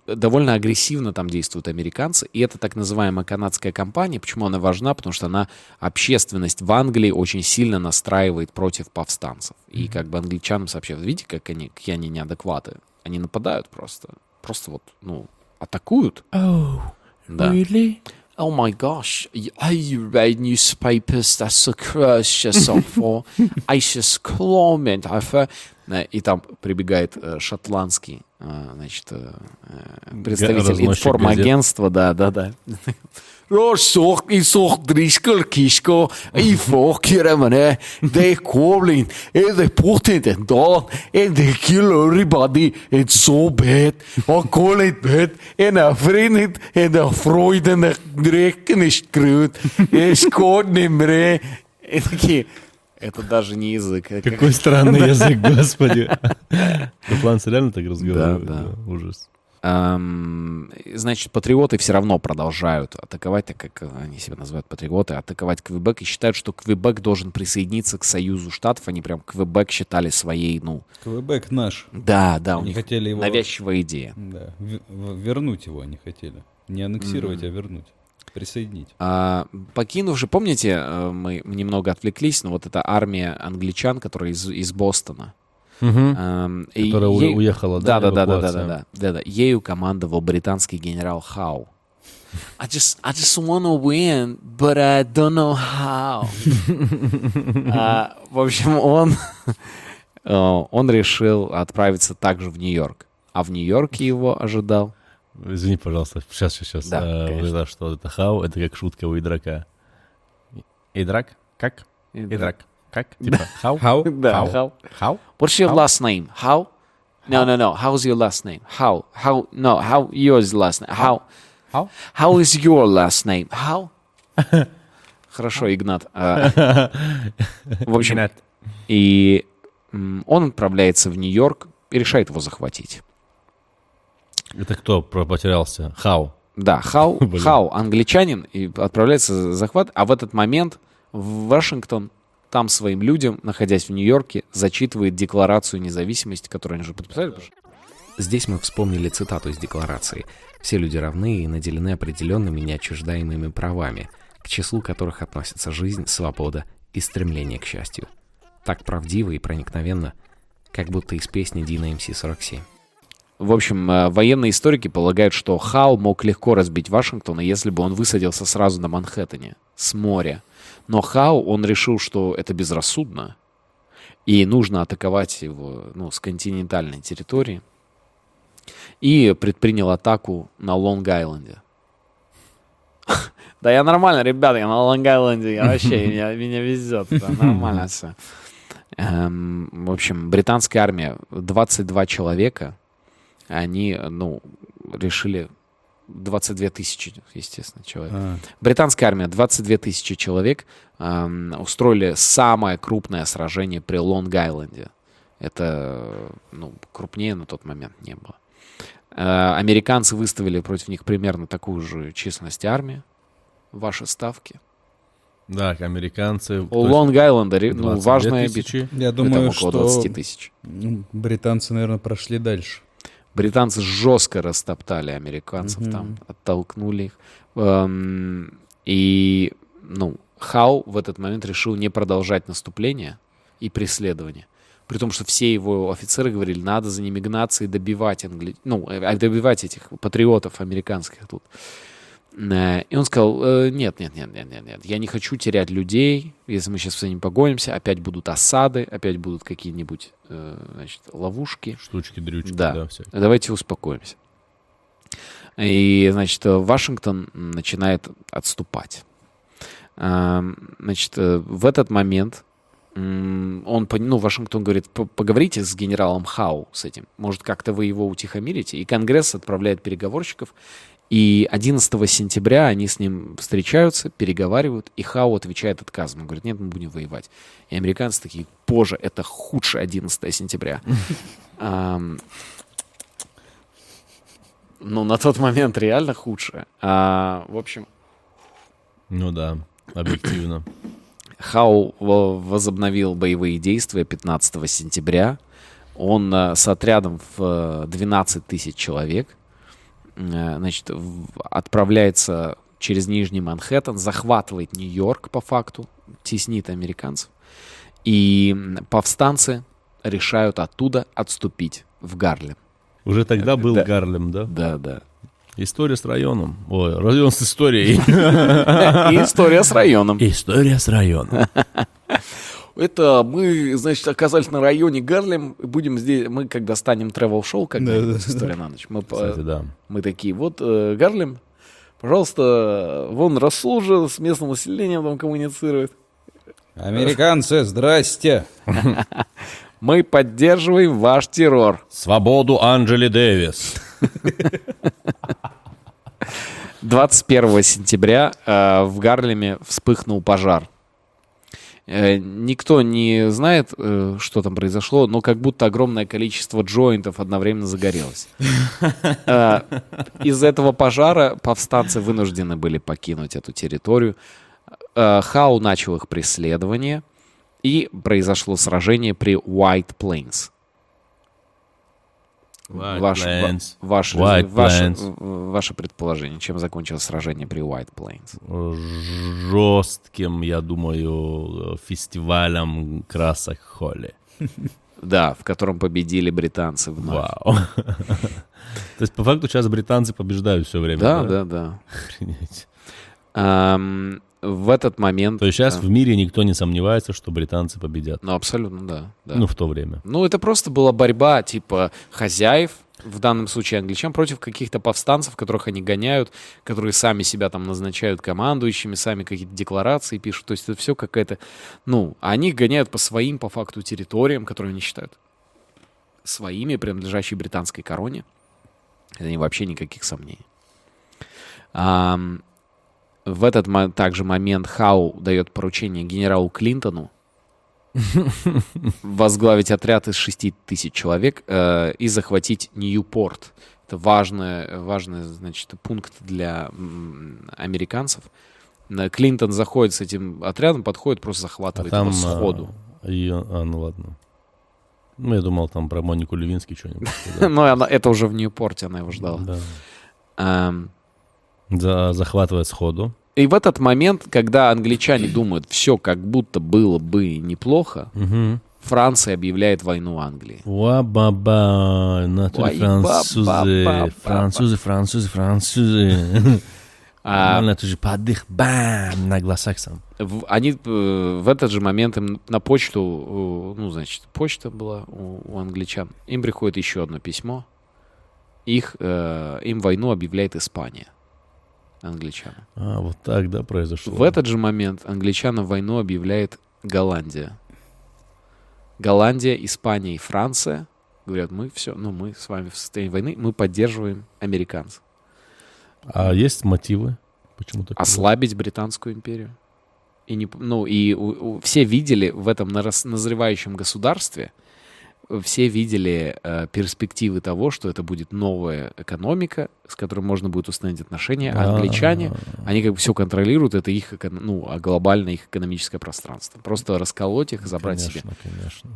довольно агрессивно там действуют американцы. И это так называемая канадская кампания. Почему она важна? Потому что она общественность в Англии очень сильно настраивает против повстанцев. И как бы англичанам сообщают, видите, как они, какие они неадекваты. Они нападают просто. Просто вот, ну, атакуют. да. Oh my gosh, I read newspapers, that's a curious for ISIS comment. I've, И там прибегает э, шотландский э, значит, э, э, представитель информагентства, да, да, да. Росок и сок дрискал кишко и фокера calling and they put it and down and they kill everybody it's so bad I call it bad and I friend and I freud and I drecken ist grüt es geht nicht mehr И такие это даже не язык.
Какой странный язык, господи. Шотландцы реально так разговаривают?
да.
Ужас.
Значит, патриоты все равно продолжают атаковать, так как они себя называют патриоты, атаковать Квебек и считают, что Квебек должен присоединиться к Союзу Штатов. Они прям Квебек считали своей, ну,
Квебек наш.
да, да, у
Они
них
хотели его...
навязчивая идея.
Да, вернуть его они хотели. Не аннексировать, а вернуть. Присоединить.
А, покинувши, помните, э, мы немного отвлеклись, но вот эта армия англичан, которая из, из Бостона. эм, и
Которая
ей-
уехала, да,
да, да, да, да, да, да, да, да. Ею командовал британский генерал Хау. I just, I just wanna win, but I don't know how. А, в общем, он, э, он решил отправиться также в Нью-Йорк. А в Нью-Йорке его ожидал
Извини, пожалуйста. Сейчас, сейчас, сейчас.
Да,
А, что? Это хау? Это как шутка у Идрак? Идрак? Как? Идрак. Как? Типа хау?
Хау?
Да, Хау.
Хау?
What's your last name? How? No, no, no. How's your last name? How? How? No, how? Yours last name? How?
How?
How is your last name? How? Хорошо, Игнат. А, В общем, и он отправляется в Нью-Йорк и решает его захватить.
Это кто про- потерялся? Хау.
Да, Хау. Хау англичанин, и отправляется за захват, а в этот момент в Вашингтон там своим людям, находясь в Нью-Йорке, зачитывает декларацию независимости, которую они уже подписали.
Здесь мы вспомнили цитату из декларации. «Все люди равны и наделены определенными неотчуждаемыми правами, к числу которых относятся жизнь, свобода и стремление к счастью». Так правдиво и проникновенно, как будто из песни Дина МС-47.
В общем, э, военные историки полагают, что Хау мог легко разбить Вашингтон, если бы он высадился сразу на Манхэттене, с моря. Но Хау, он решил, что это безрассудно, и нужно атаковать его ну, с континентальной территории, и предпринял атаку на Лонг-Айленде. Да я нормально, ребята, я на Лонг-Айленде, я вообще, меня, меня везет, да, нормально все. Эм, в общем, британская армия, 22 человека, они, ну, решили 22 тысячи, естественно, человек.
А,
Британская армия, 22 тысячи человек, эм, устроили самое крупное сражение при Лонг-Айленде. Это, ну, крупнее на тот момент не было. Э, американцы выставили против них примерно такую же численность армии. Ваши ставки.
Да, американцы.
У Лонг-Айленда, ну,
22
важная битва.
Я думаю,
около
что
20 тысяч.
британцы, наверное, прошли дальше.
Британцы жестко растоптали американцев
Мгм.
там, оттолкнули их. Эм, и, ну, Хау в этот момент решил не продолжать наступление и преследование. При том, что все его офицеры говорили, надо за ними гнаться и добивать, англи... ну, э, добивать этих патриотов американских тут. Э, И он сказал, «Э, нет, нет, нет, нет, нет, нет, я не хочу терять людей, если мы сейчас все не погонимся, опять будут осады, опять будут какие-нибудь э, значит, ловушки.
Штучки, дрючки,
Да.
да.
Давайте успокоимся. И, значит, Вашингтон начинает отступать. Значит, в этот момент он, ну, Вашингтон говорит, «П- поговорите с генералом Хау, с этим. Может, как-то вы его утихомирите? И Конгресс отправляет переговорщиков. И 11 сентября они с ним встречаются, переговаривают, и Хау отвечает отказом. Он говорит, нет, мы будем воевать. И американцы такие, боже, это худшее 11 сентября. Ну, на тот момент реально худшее. А, в общем,
Ну да, объективно.
Хау во- возобновил боевые действия 15 сентября. Он э, с отрядом в э, 12 тысяч человек э, значит, в- отправляется через Нижний Манхэттен, захватывает Нью-Йорк по факту, теснит американцев. И повстанцы решают оттуда отступить в Гарлем.
Уже тогда был
Да.
Гарлем, да?
Да, да.
История с районом. Ой, район с историей.
История с районом.
История с районом.
Это мы, значит, оказались на районе Гарлем, будем здесь, мы когда станем travel-шоу, как история на ночь, мы,
Кстати, да.
мы такие, вот э, Гарлем, пожалуйста, вон Расул же с местным населением там коммуницирует.
Американцы, здрасте.
Мы поддерживаем ваш террор.
Свободу Анджели Дэвис.
21 сентября э, в Гарлеме вспыхнул пожар. Э, никто не знает, э, что там произошло, но как будто огромное количество джойнтов одновременно загорелось. Э, Из-за этого пожара повстанцы вынуждены были покинуть эту территорию. Хау начал их преследование, и произошло сражение при White Plains.
White
Ваш-
Plains.
ва- ваше,
White
ваше,
Plains.
ваше предположение, чем закончилось сражение при White Plains?
Жестким, я думаю, фестивалем красок Холли.
Да, в котором победили британцы вновь.
Вау. То есть, по факту, сейчас британцы побеждают все время.
Да, да, да.
Охренеть.
В этот момент...
То есть сейчас
а,
в мире никто не сомневается, что британцы победят.
Ну, абсолютно, да. да.
Ну, в то время.
Ну, это просто была борьба, типа, хозяев, в данном случае англичан, против каких-то повстанцев, которых они гоняют, которые сами себя там назначают командующими, сами какие-то декларации пишут. То есть это все какая-то... Ну, они гоняют по своим, по факту, территориям, которые они считают своими, принадлежащие британской короне. Это не вообще никаких сомнений. В этот также момент Хау дает поручение генералу Клинтону возглавить отряд из 6 тысяч человек э, и захватить Ньюпорт. Это важный, важный значит, пункт для м, американцев. Клинтон заходит с этим отрядом, подходит, просто
А
захватывает
там...
его сходу.
а, её- А, ну ладно. Ну, я думал, там про Монику Левински что-нибудь.
она- это уже в Ньюпорте она его ждала.
Да. За- Захватывает сходу.
И в этот момент, когда англичане думают, все как будто было бы неплохо,
Мгм.
Франция объявляет войну Англии.
Уа-ба-ба, натуре французы, французы, французы, французы.
А
это же подых, бам, на глазах сам.
в- они э, в этот же момент им на почту, ну, значит, почта была у, у англичан, им приходит еще одно письмо. Их, э, им войну объявляет Испания. Англичанам.
А, вот так, да, произошло.
В этот же момент англичанам войну объявляет Голландия. Голландия, Испания и Франция говорят, мы все, ну мы с вами в состоянии войны, мы поддерживаем американцев.
А есть мотивы? Почему так?
Ослабить британскую империю. И, не, ну, и у- у- все видели в этом назревающем государстве, все видели э, перспективы того, что это будет новая экономика, с которой можно будет установить отношения, а англичане, они как бы все контролируют, это их, ну, а глобально их экономическое пространство. Просто расколоть их, забрать себе.
Конечно, конечно.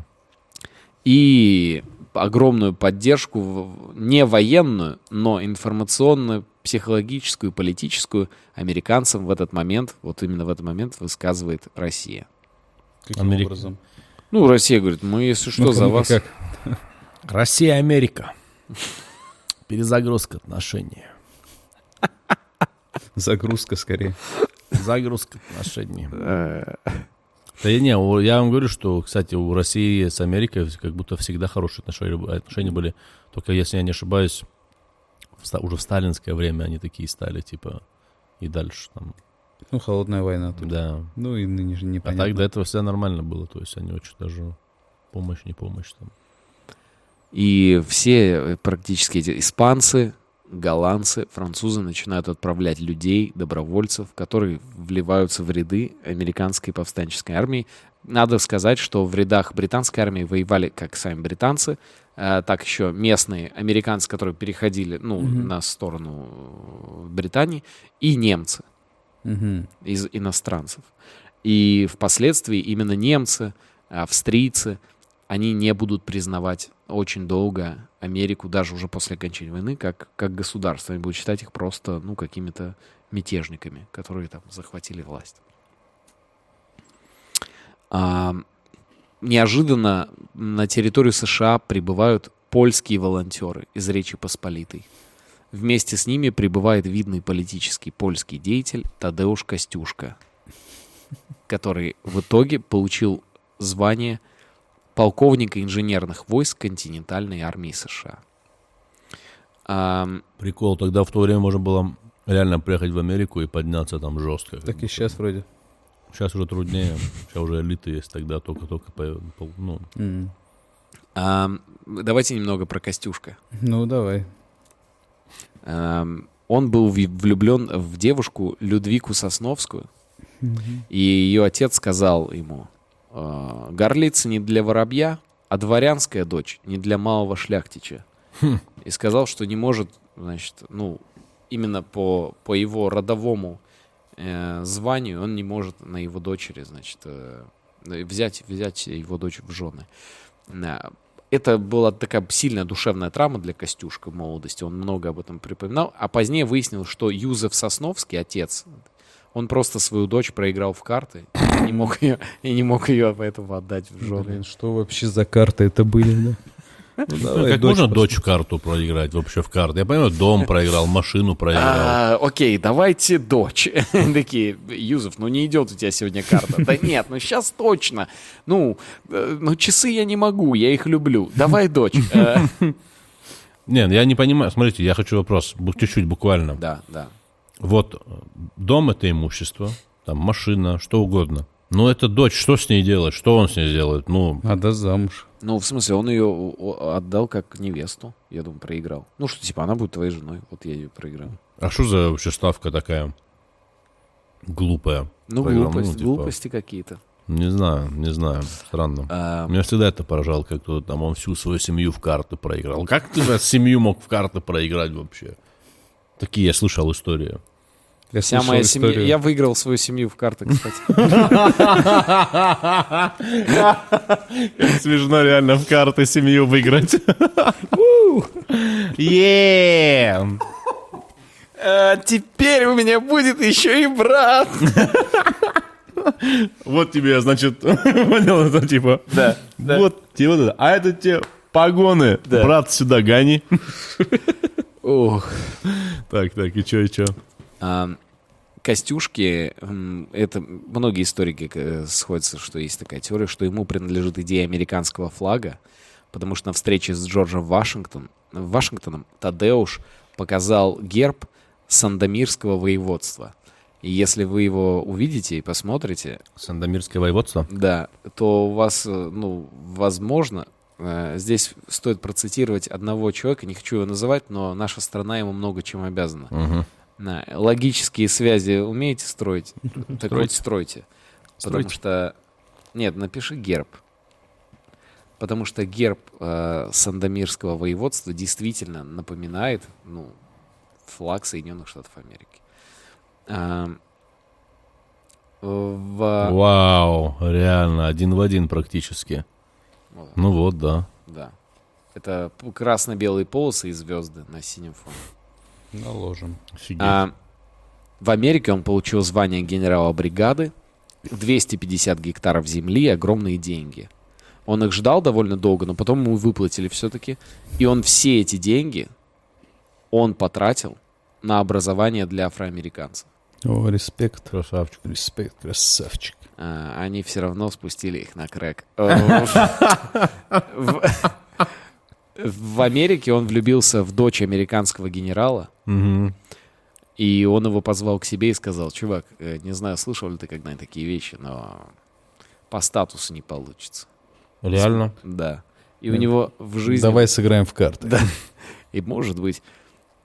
И огромную поддержку, не военную, но информационную, психологическую, политическую американцам в этот момент, вот именно в этот момент высказывает Россия.
Каким
Америк-
образом?
Ну, Россия говорит, мы, если что,
Ну-ка,
за вас...
как?
Россия, Америка. Перезагрузка отношений.
Загрузка скорее.
Загрузка отношений. Да я не, я вам говорю, что, кстати, у России с Америкой как будто всегда хорошие отношения, отношения были. Только, если я не ошибаюсь, уже в сталинское время они такие стали, типа, и дальше там.
Ну, холодная война тут.
Да.
Ну и ныне же
А
непонятно.
так до этого все нормально было, то есть они очень даже помощь, не помощь там.
И все э, практически эти испанцы, голландцы, французы начинают отправлять людей, добровольцев, которые вливаются в ряды американской повстанческой армии. Надо сказать, что в рядах британской армии воевали как сами британцы, э, так еще местные американцы, которые переходили ну, на сторону э, Британии, и немцы
Мгм.
из иностранцев. И впоследствии именно немцы, австрийцы, они не будут признавать очень долго Америку, даже уже после окончания войны, как, как государство. Они будут считать их просто, ну, какими-то мятежниками, которые там захватили власть. А, неожиданно на территорию США прибывают польские волонтеры из Речи Посполитой. Вместе с ними прибывает видный политический польский деятель Тадеуш Костюшка, который в итоге получил звание полковника инженерных войск континентальной армии США. Ам,
Прикол, тогда в то время можно было реально приехать в Америку и подняться там жестко.
Так и сейчас вроде.
Сейчас уже труднее, сейчас уже элиты есть, тогда только-только, ну,
М.
ам, давайте немного про Костюшка.
Ну, давай.
Ам, он был влюблен в девушку Людвику Сосновскую, и ее отец сказал ему, «А, горлица не для воробья, а дворянская дочь не для малого шляхтича. И сказал, что не может, значит, ну, именно по, по его родовому э, званию он не может на его дочери, значит, э, взять, взять его дочь в жены. Это была такая сильная душевная травма для Костюшка в молодости. Он много об этом припоминал. А позднее выяснил, что Юзеф Сосновский, отец, он просто свою дочь проиграл в карты и не мог ее, и не мог ее поэтому отдать в жены.
Блин, что вообще за карты это были, да? Ну, давай,
как
дочь
можно дочь в карту проиграть вообще в карты? Я понимаю, дом проиграл, машину проиграл.
А, окей, давайте дочь. Такие, Юзеф, ну не идет у тебя сегодня карта. Да нет, ну сейчас точно. Ну, э, ну часы я не могу, я их люблю. Давай дочь. Э,
Нет, я не понимаю. Смотрите, я хочу вопрос, чуть-чуть буквально.
Да, да.
Вот э, дом это имущество, там машина, что угодно. Но это дочь, что с ней делать? Что он с ней сделает? Ну,
Отдаст замуж.
Ну, в смысле, он ее отдал как невесту, я думаю, проиграл. Ну, что, типа, она будет твоей женой, вот я ее проиграл.
а что за вообще ставка такая глупая?
Ну,
Проиграл,
глупость,
типа,
глупости какие-то.
Не знаю, не знаю, странно.
А,
Меня всегда это поражало, как кто там он всю свою семью в карты проиграл. Как ты же семью мог в карты проиграть вообще? Такие я слышал истории.
Я
вся моя семья...
историю.
Я выиграл свою семью в карты, кстати.
Смешно реально в карты семью выиграть.
А, Теперь у меня будет еще и брат.
Вот тебе, значит, понял, это типа.
Да.
Вот тебе вот это. А это тебе погоны. Брат, сюда гони.
Ох.
Так, так, и чё, и чё?
Костюшки, это многие историки э, сходятся, что есть такая теория, что ему принадлежит идея американского флага, потому что на встрече с Джорджем Вашингтон, Вашингтоном Тадеуш показал герб Сандомирского воеводства. И если вы его увидите и посмотрите,
Сандомирское воеводство?
да, то у вас, э, ну, возможно, э, здесь стоит процитировать одного человека, не хочу его называть, но наша страна ему много чем обязана.
Угу.
Да, логические связи умеете строить? Так вот стройте. Потому что... Нет, напиши герб. Потому что герб э, Сандомирского воеводства действительно напоминает ну, флаг Соединенных Штатов Америки. А, в...
Вау, реально, один в один практически.
Вот,
Ну вот, да.
да. Это красно-белые полосы и звезды на синем фоне.
Наложим.
Офигеть.
А, в Америке он получил звание генерала бригады, 250 гектаров земли и огромные деньги. Он их ждал довольно долго, но потом ему выплатили все-таки. И он все эти деньги он потратил на образование для афроамериканцев.
О, респект.
Красавчик.
Респект, красавчик.
А, они все равно спустили их на крэк. В Америке он влюбился в дочь американского генерала,
Мгм.
и он его позвал к себе и сказал, чувак, э, не знаю, слышал ли ты когда-нибудь такие вещи, но по статусу не получится.
Реально?
Да. И у него в жизни...
Давай сыграем в карты.
Да. И может быть.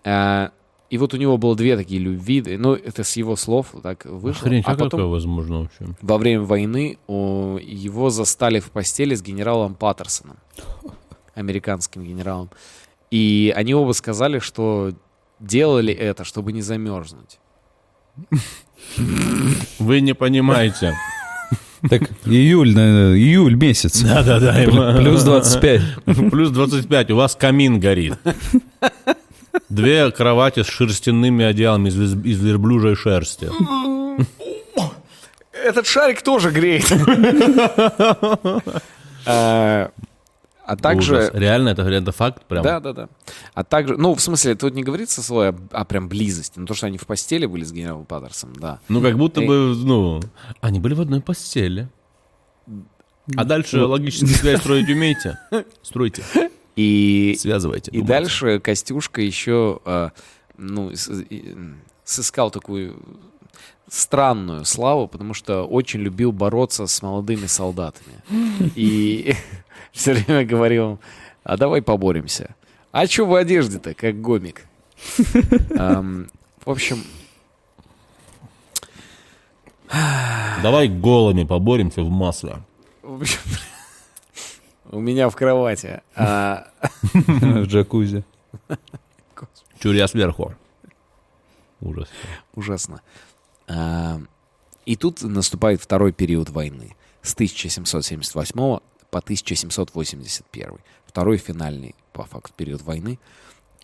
А, и вот у него было две такие любви. Ну, это с его слов так вышло.
Охренеть,
а
а
потом
такое возможно вообще?
во время войны о, его застали в постели с генералом Паттерсоном, американским генералом. И они оба сказали, что делали это, чтобы не замерзнуть.
Вы не понимаете.
Так, июль, наверное, июль месяц.
Да-да-да.
Пл- Плюс 25.
Плюс 25, у вас камин горит. Две кровати с шерстяными одеялами из, из верблюжьей шерсти.
Этот шарик тоже греет. А а также...
Ужас. Реально, это, это факт прям?
Да, да, да. А также, ну, в смысле, тут не говорится слово о, о прям близости, но то, что они в постели были с генералом Паттерсом, да.
Ну, как будто
Эй.
бы, ну, они были в одной постели. А дальше логическую связь строить умеете? Стройте,
И,
связывайте.
и
думайте.
дальше Костюшка еще, а, ну, и, сыскал такую странную славу, потому что очень любил бороться с молодыми солдатами. И все время говорил а давай поборемся. А что в одежде-то, как гомик? В общем,
Давай голыми поборемся в масле.
В общем, у меня в кровати. а,
В джакузи.
Чурья сверху. Ужас.
ужасно. А, И тут наступает второй период войны. С 1778 по 1781. Второй финальный, по факту, период войны.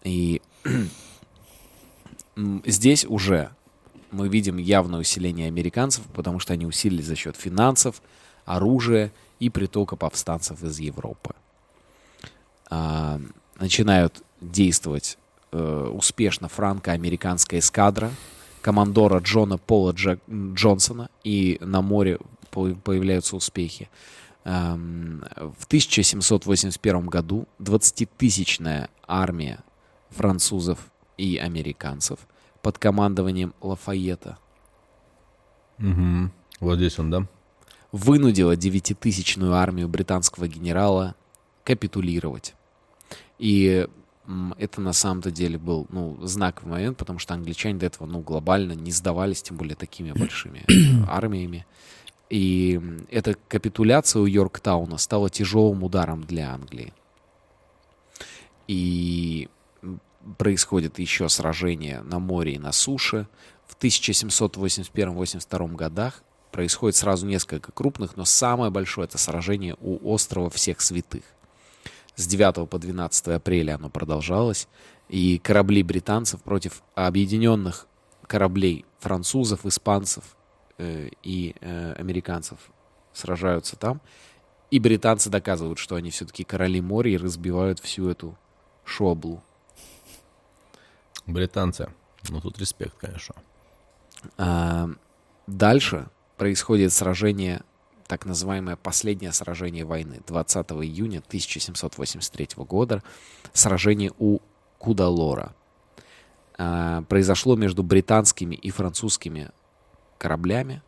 И здесь уже мы видим явное усиление американцев, потому что они усилились за счет финансов, оружия и притока повстанцев из Европы. А, начинают действовать э, успешно франко-американская эскадра командора Джона Пола Джа- Джонсона, и на море по- появляются успехи. Эм, В 1781 году 20-тысячная армия французов и американцев под командованием Лафайета
Мгм. Вот здесь он, да?
вынудила девятитысячную армию британского генерала капитулировать. И это на самом-то деле был ну, знаковый момент, потому что англичане до этого ну, глобально не сдавались, тем более такими большими армиями. И эта капитуляция у Йорктауна стала тяжелым ударом для Англии. И происходит еще сражение на море и на суше. В 1781-82 годах происходит сразу несколько крупных, но самое большое это сражение у острова Всех Святых. С 9 по 12 апреля оно продолжалось, и корабли британцев против объединенных кораблей французов, испанцев и э, американцев сражаются там. И британцы доказывают, что они все-таки короли моря и разбивают всю эту шоблу.
Британцы. Ну, тут респект, конечно.
А, Дальше происходит сражение, так называемое последнее сражение войны, 20 июня 1783 года, сражение у Кудалора. А, Произошло между британскими и французскими кораблями,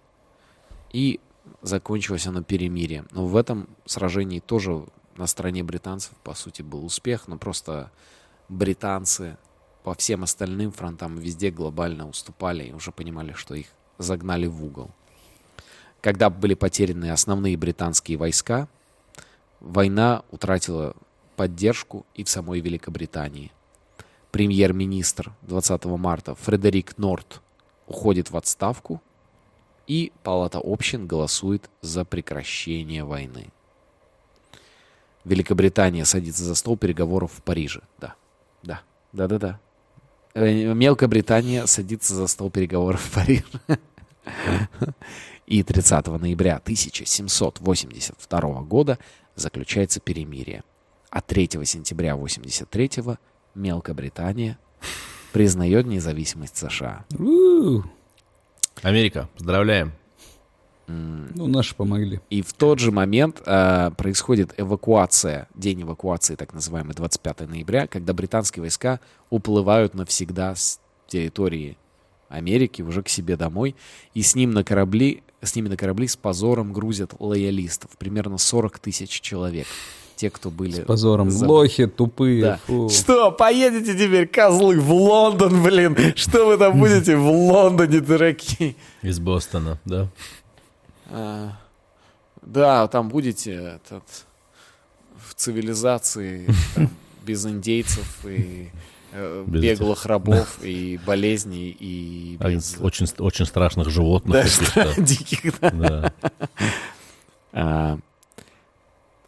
и закончилось оно перемирием. Но в этом сражении тоже на стороне британцев, по сути, был успех, но просто британцы по всем остальным фронтам везде глобально уступали и уже понимали, что их загнали в угол. Когда были потеряны основные британские войска, война утратила поддержку и в самой Великобритании. Премьер-министр 20 марта Фредерик Норт уходит в отставку, и Палата общин голосует за прекращение войны. Великобритания садится за стол переговоров в Париже. Да, да, да-да-да. Э, Мелкая Британия садится за стол переговоров в Париже. И 30 ноября 1782 года заключается перемирие. А 3 сентября 83 Мелкобритания признает независимость США.
Америка, поздравляем.
Ну, наши помогли.
И в тот же момент э, происходит эвакуация, день эвакуации, так называемый 25 ноября, когда британские войска уплывают навсегда с территории Америки уже к себе домой, и с ним на корабли, с ними на корабли с позором грузят лоялистов, примерно 40 тысяч человек. Те, кто были...
С позором.
за-
Лохи тупые.
Да.
фу.
Что, поедете теперь, козлы, в Лондон, блин? Что вы там будете в Лондоне, дураки?
Из Бостона, да?
А, да, там будете этот, в цивилизации там, без индейцев и э,
Без
беглых рабов и болезней и
А,
без
Очень, очень страшных животных.
да,
каких-то.
диких. да.
Да.
А,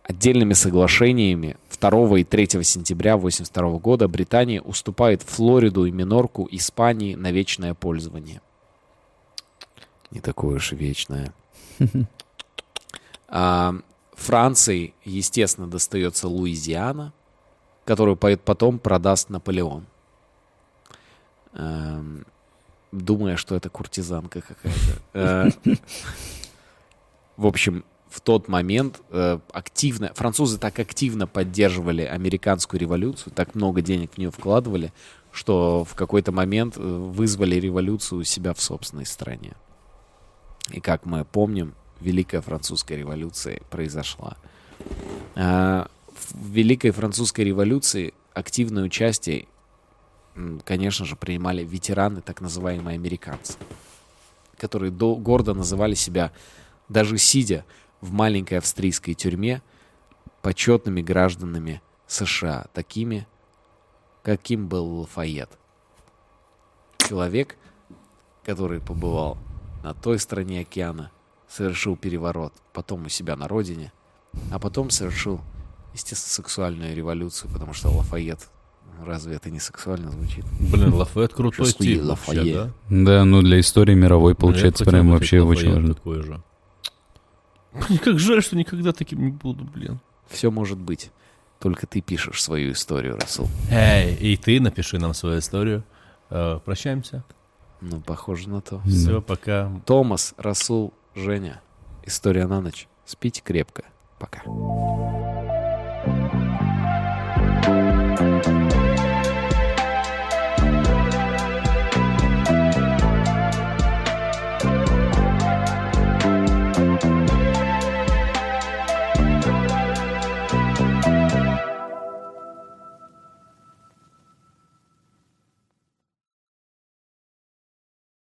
Отдельными соглашениями 2 и 3 сентября 1982 года Британия уступает Флориду и Минорку Испании на вечное пользование. Не такое уж и вечное. А, Франции, естественно, достается Луизиана, которую по- потом продаст Наполеон. Эм, Думая, что это куртизанка какая-то. Э, В общем, в тот момент э, активно, французы так активно поддерживали американскую революцию, так много денег в нее вкладывали, что в какой-то момент э, вызвали революцию у себя в собственной стране. И как мы помним, Великая Французская революция произошла. А, В Великой Французской революции активное участие, конечно же, принимали ветераны, так называемые американцы, которые до- гордо называли себя даже сидя в маленькой австрийской тюрьме, почетными гражданами США, такими, каким был Лафайет. Человек, который побывал на той стороне океана, совершил переворот, потом у себя на родине, а потом совершил, естественно, сексуальную революцию, потому что Лафайет, ну, разве это не сексуально звучит?
Блин, Лафет крутой тип вообще,
Лафайет.
да?
Да, ну для истории мировой
Ну,
получается
хотел
прям вообще очень
Лафайет
важно.
такой же. Как жаль, что никогда таким не буду, блин.
Все может быть. Только ты пишешь свою историю, Расул.
Эй, и ты напиши нам свою историю. Э, Прощаемся.
Ну, похоже на то.
Все, пока.
Томас, Расул, Женя. История на ночь. Спите крепко. Пока.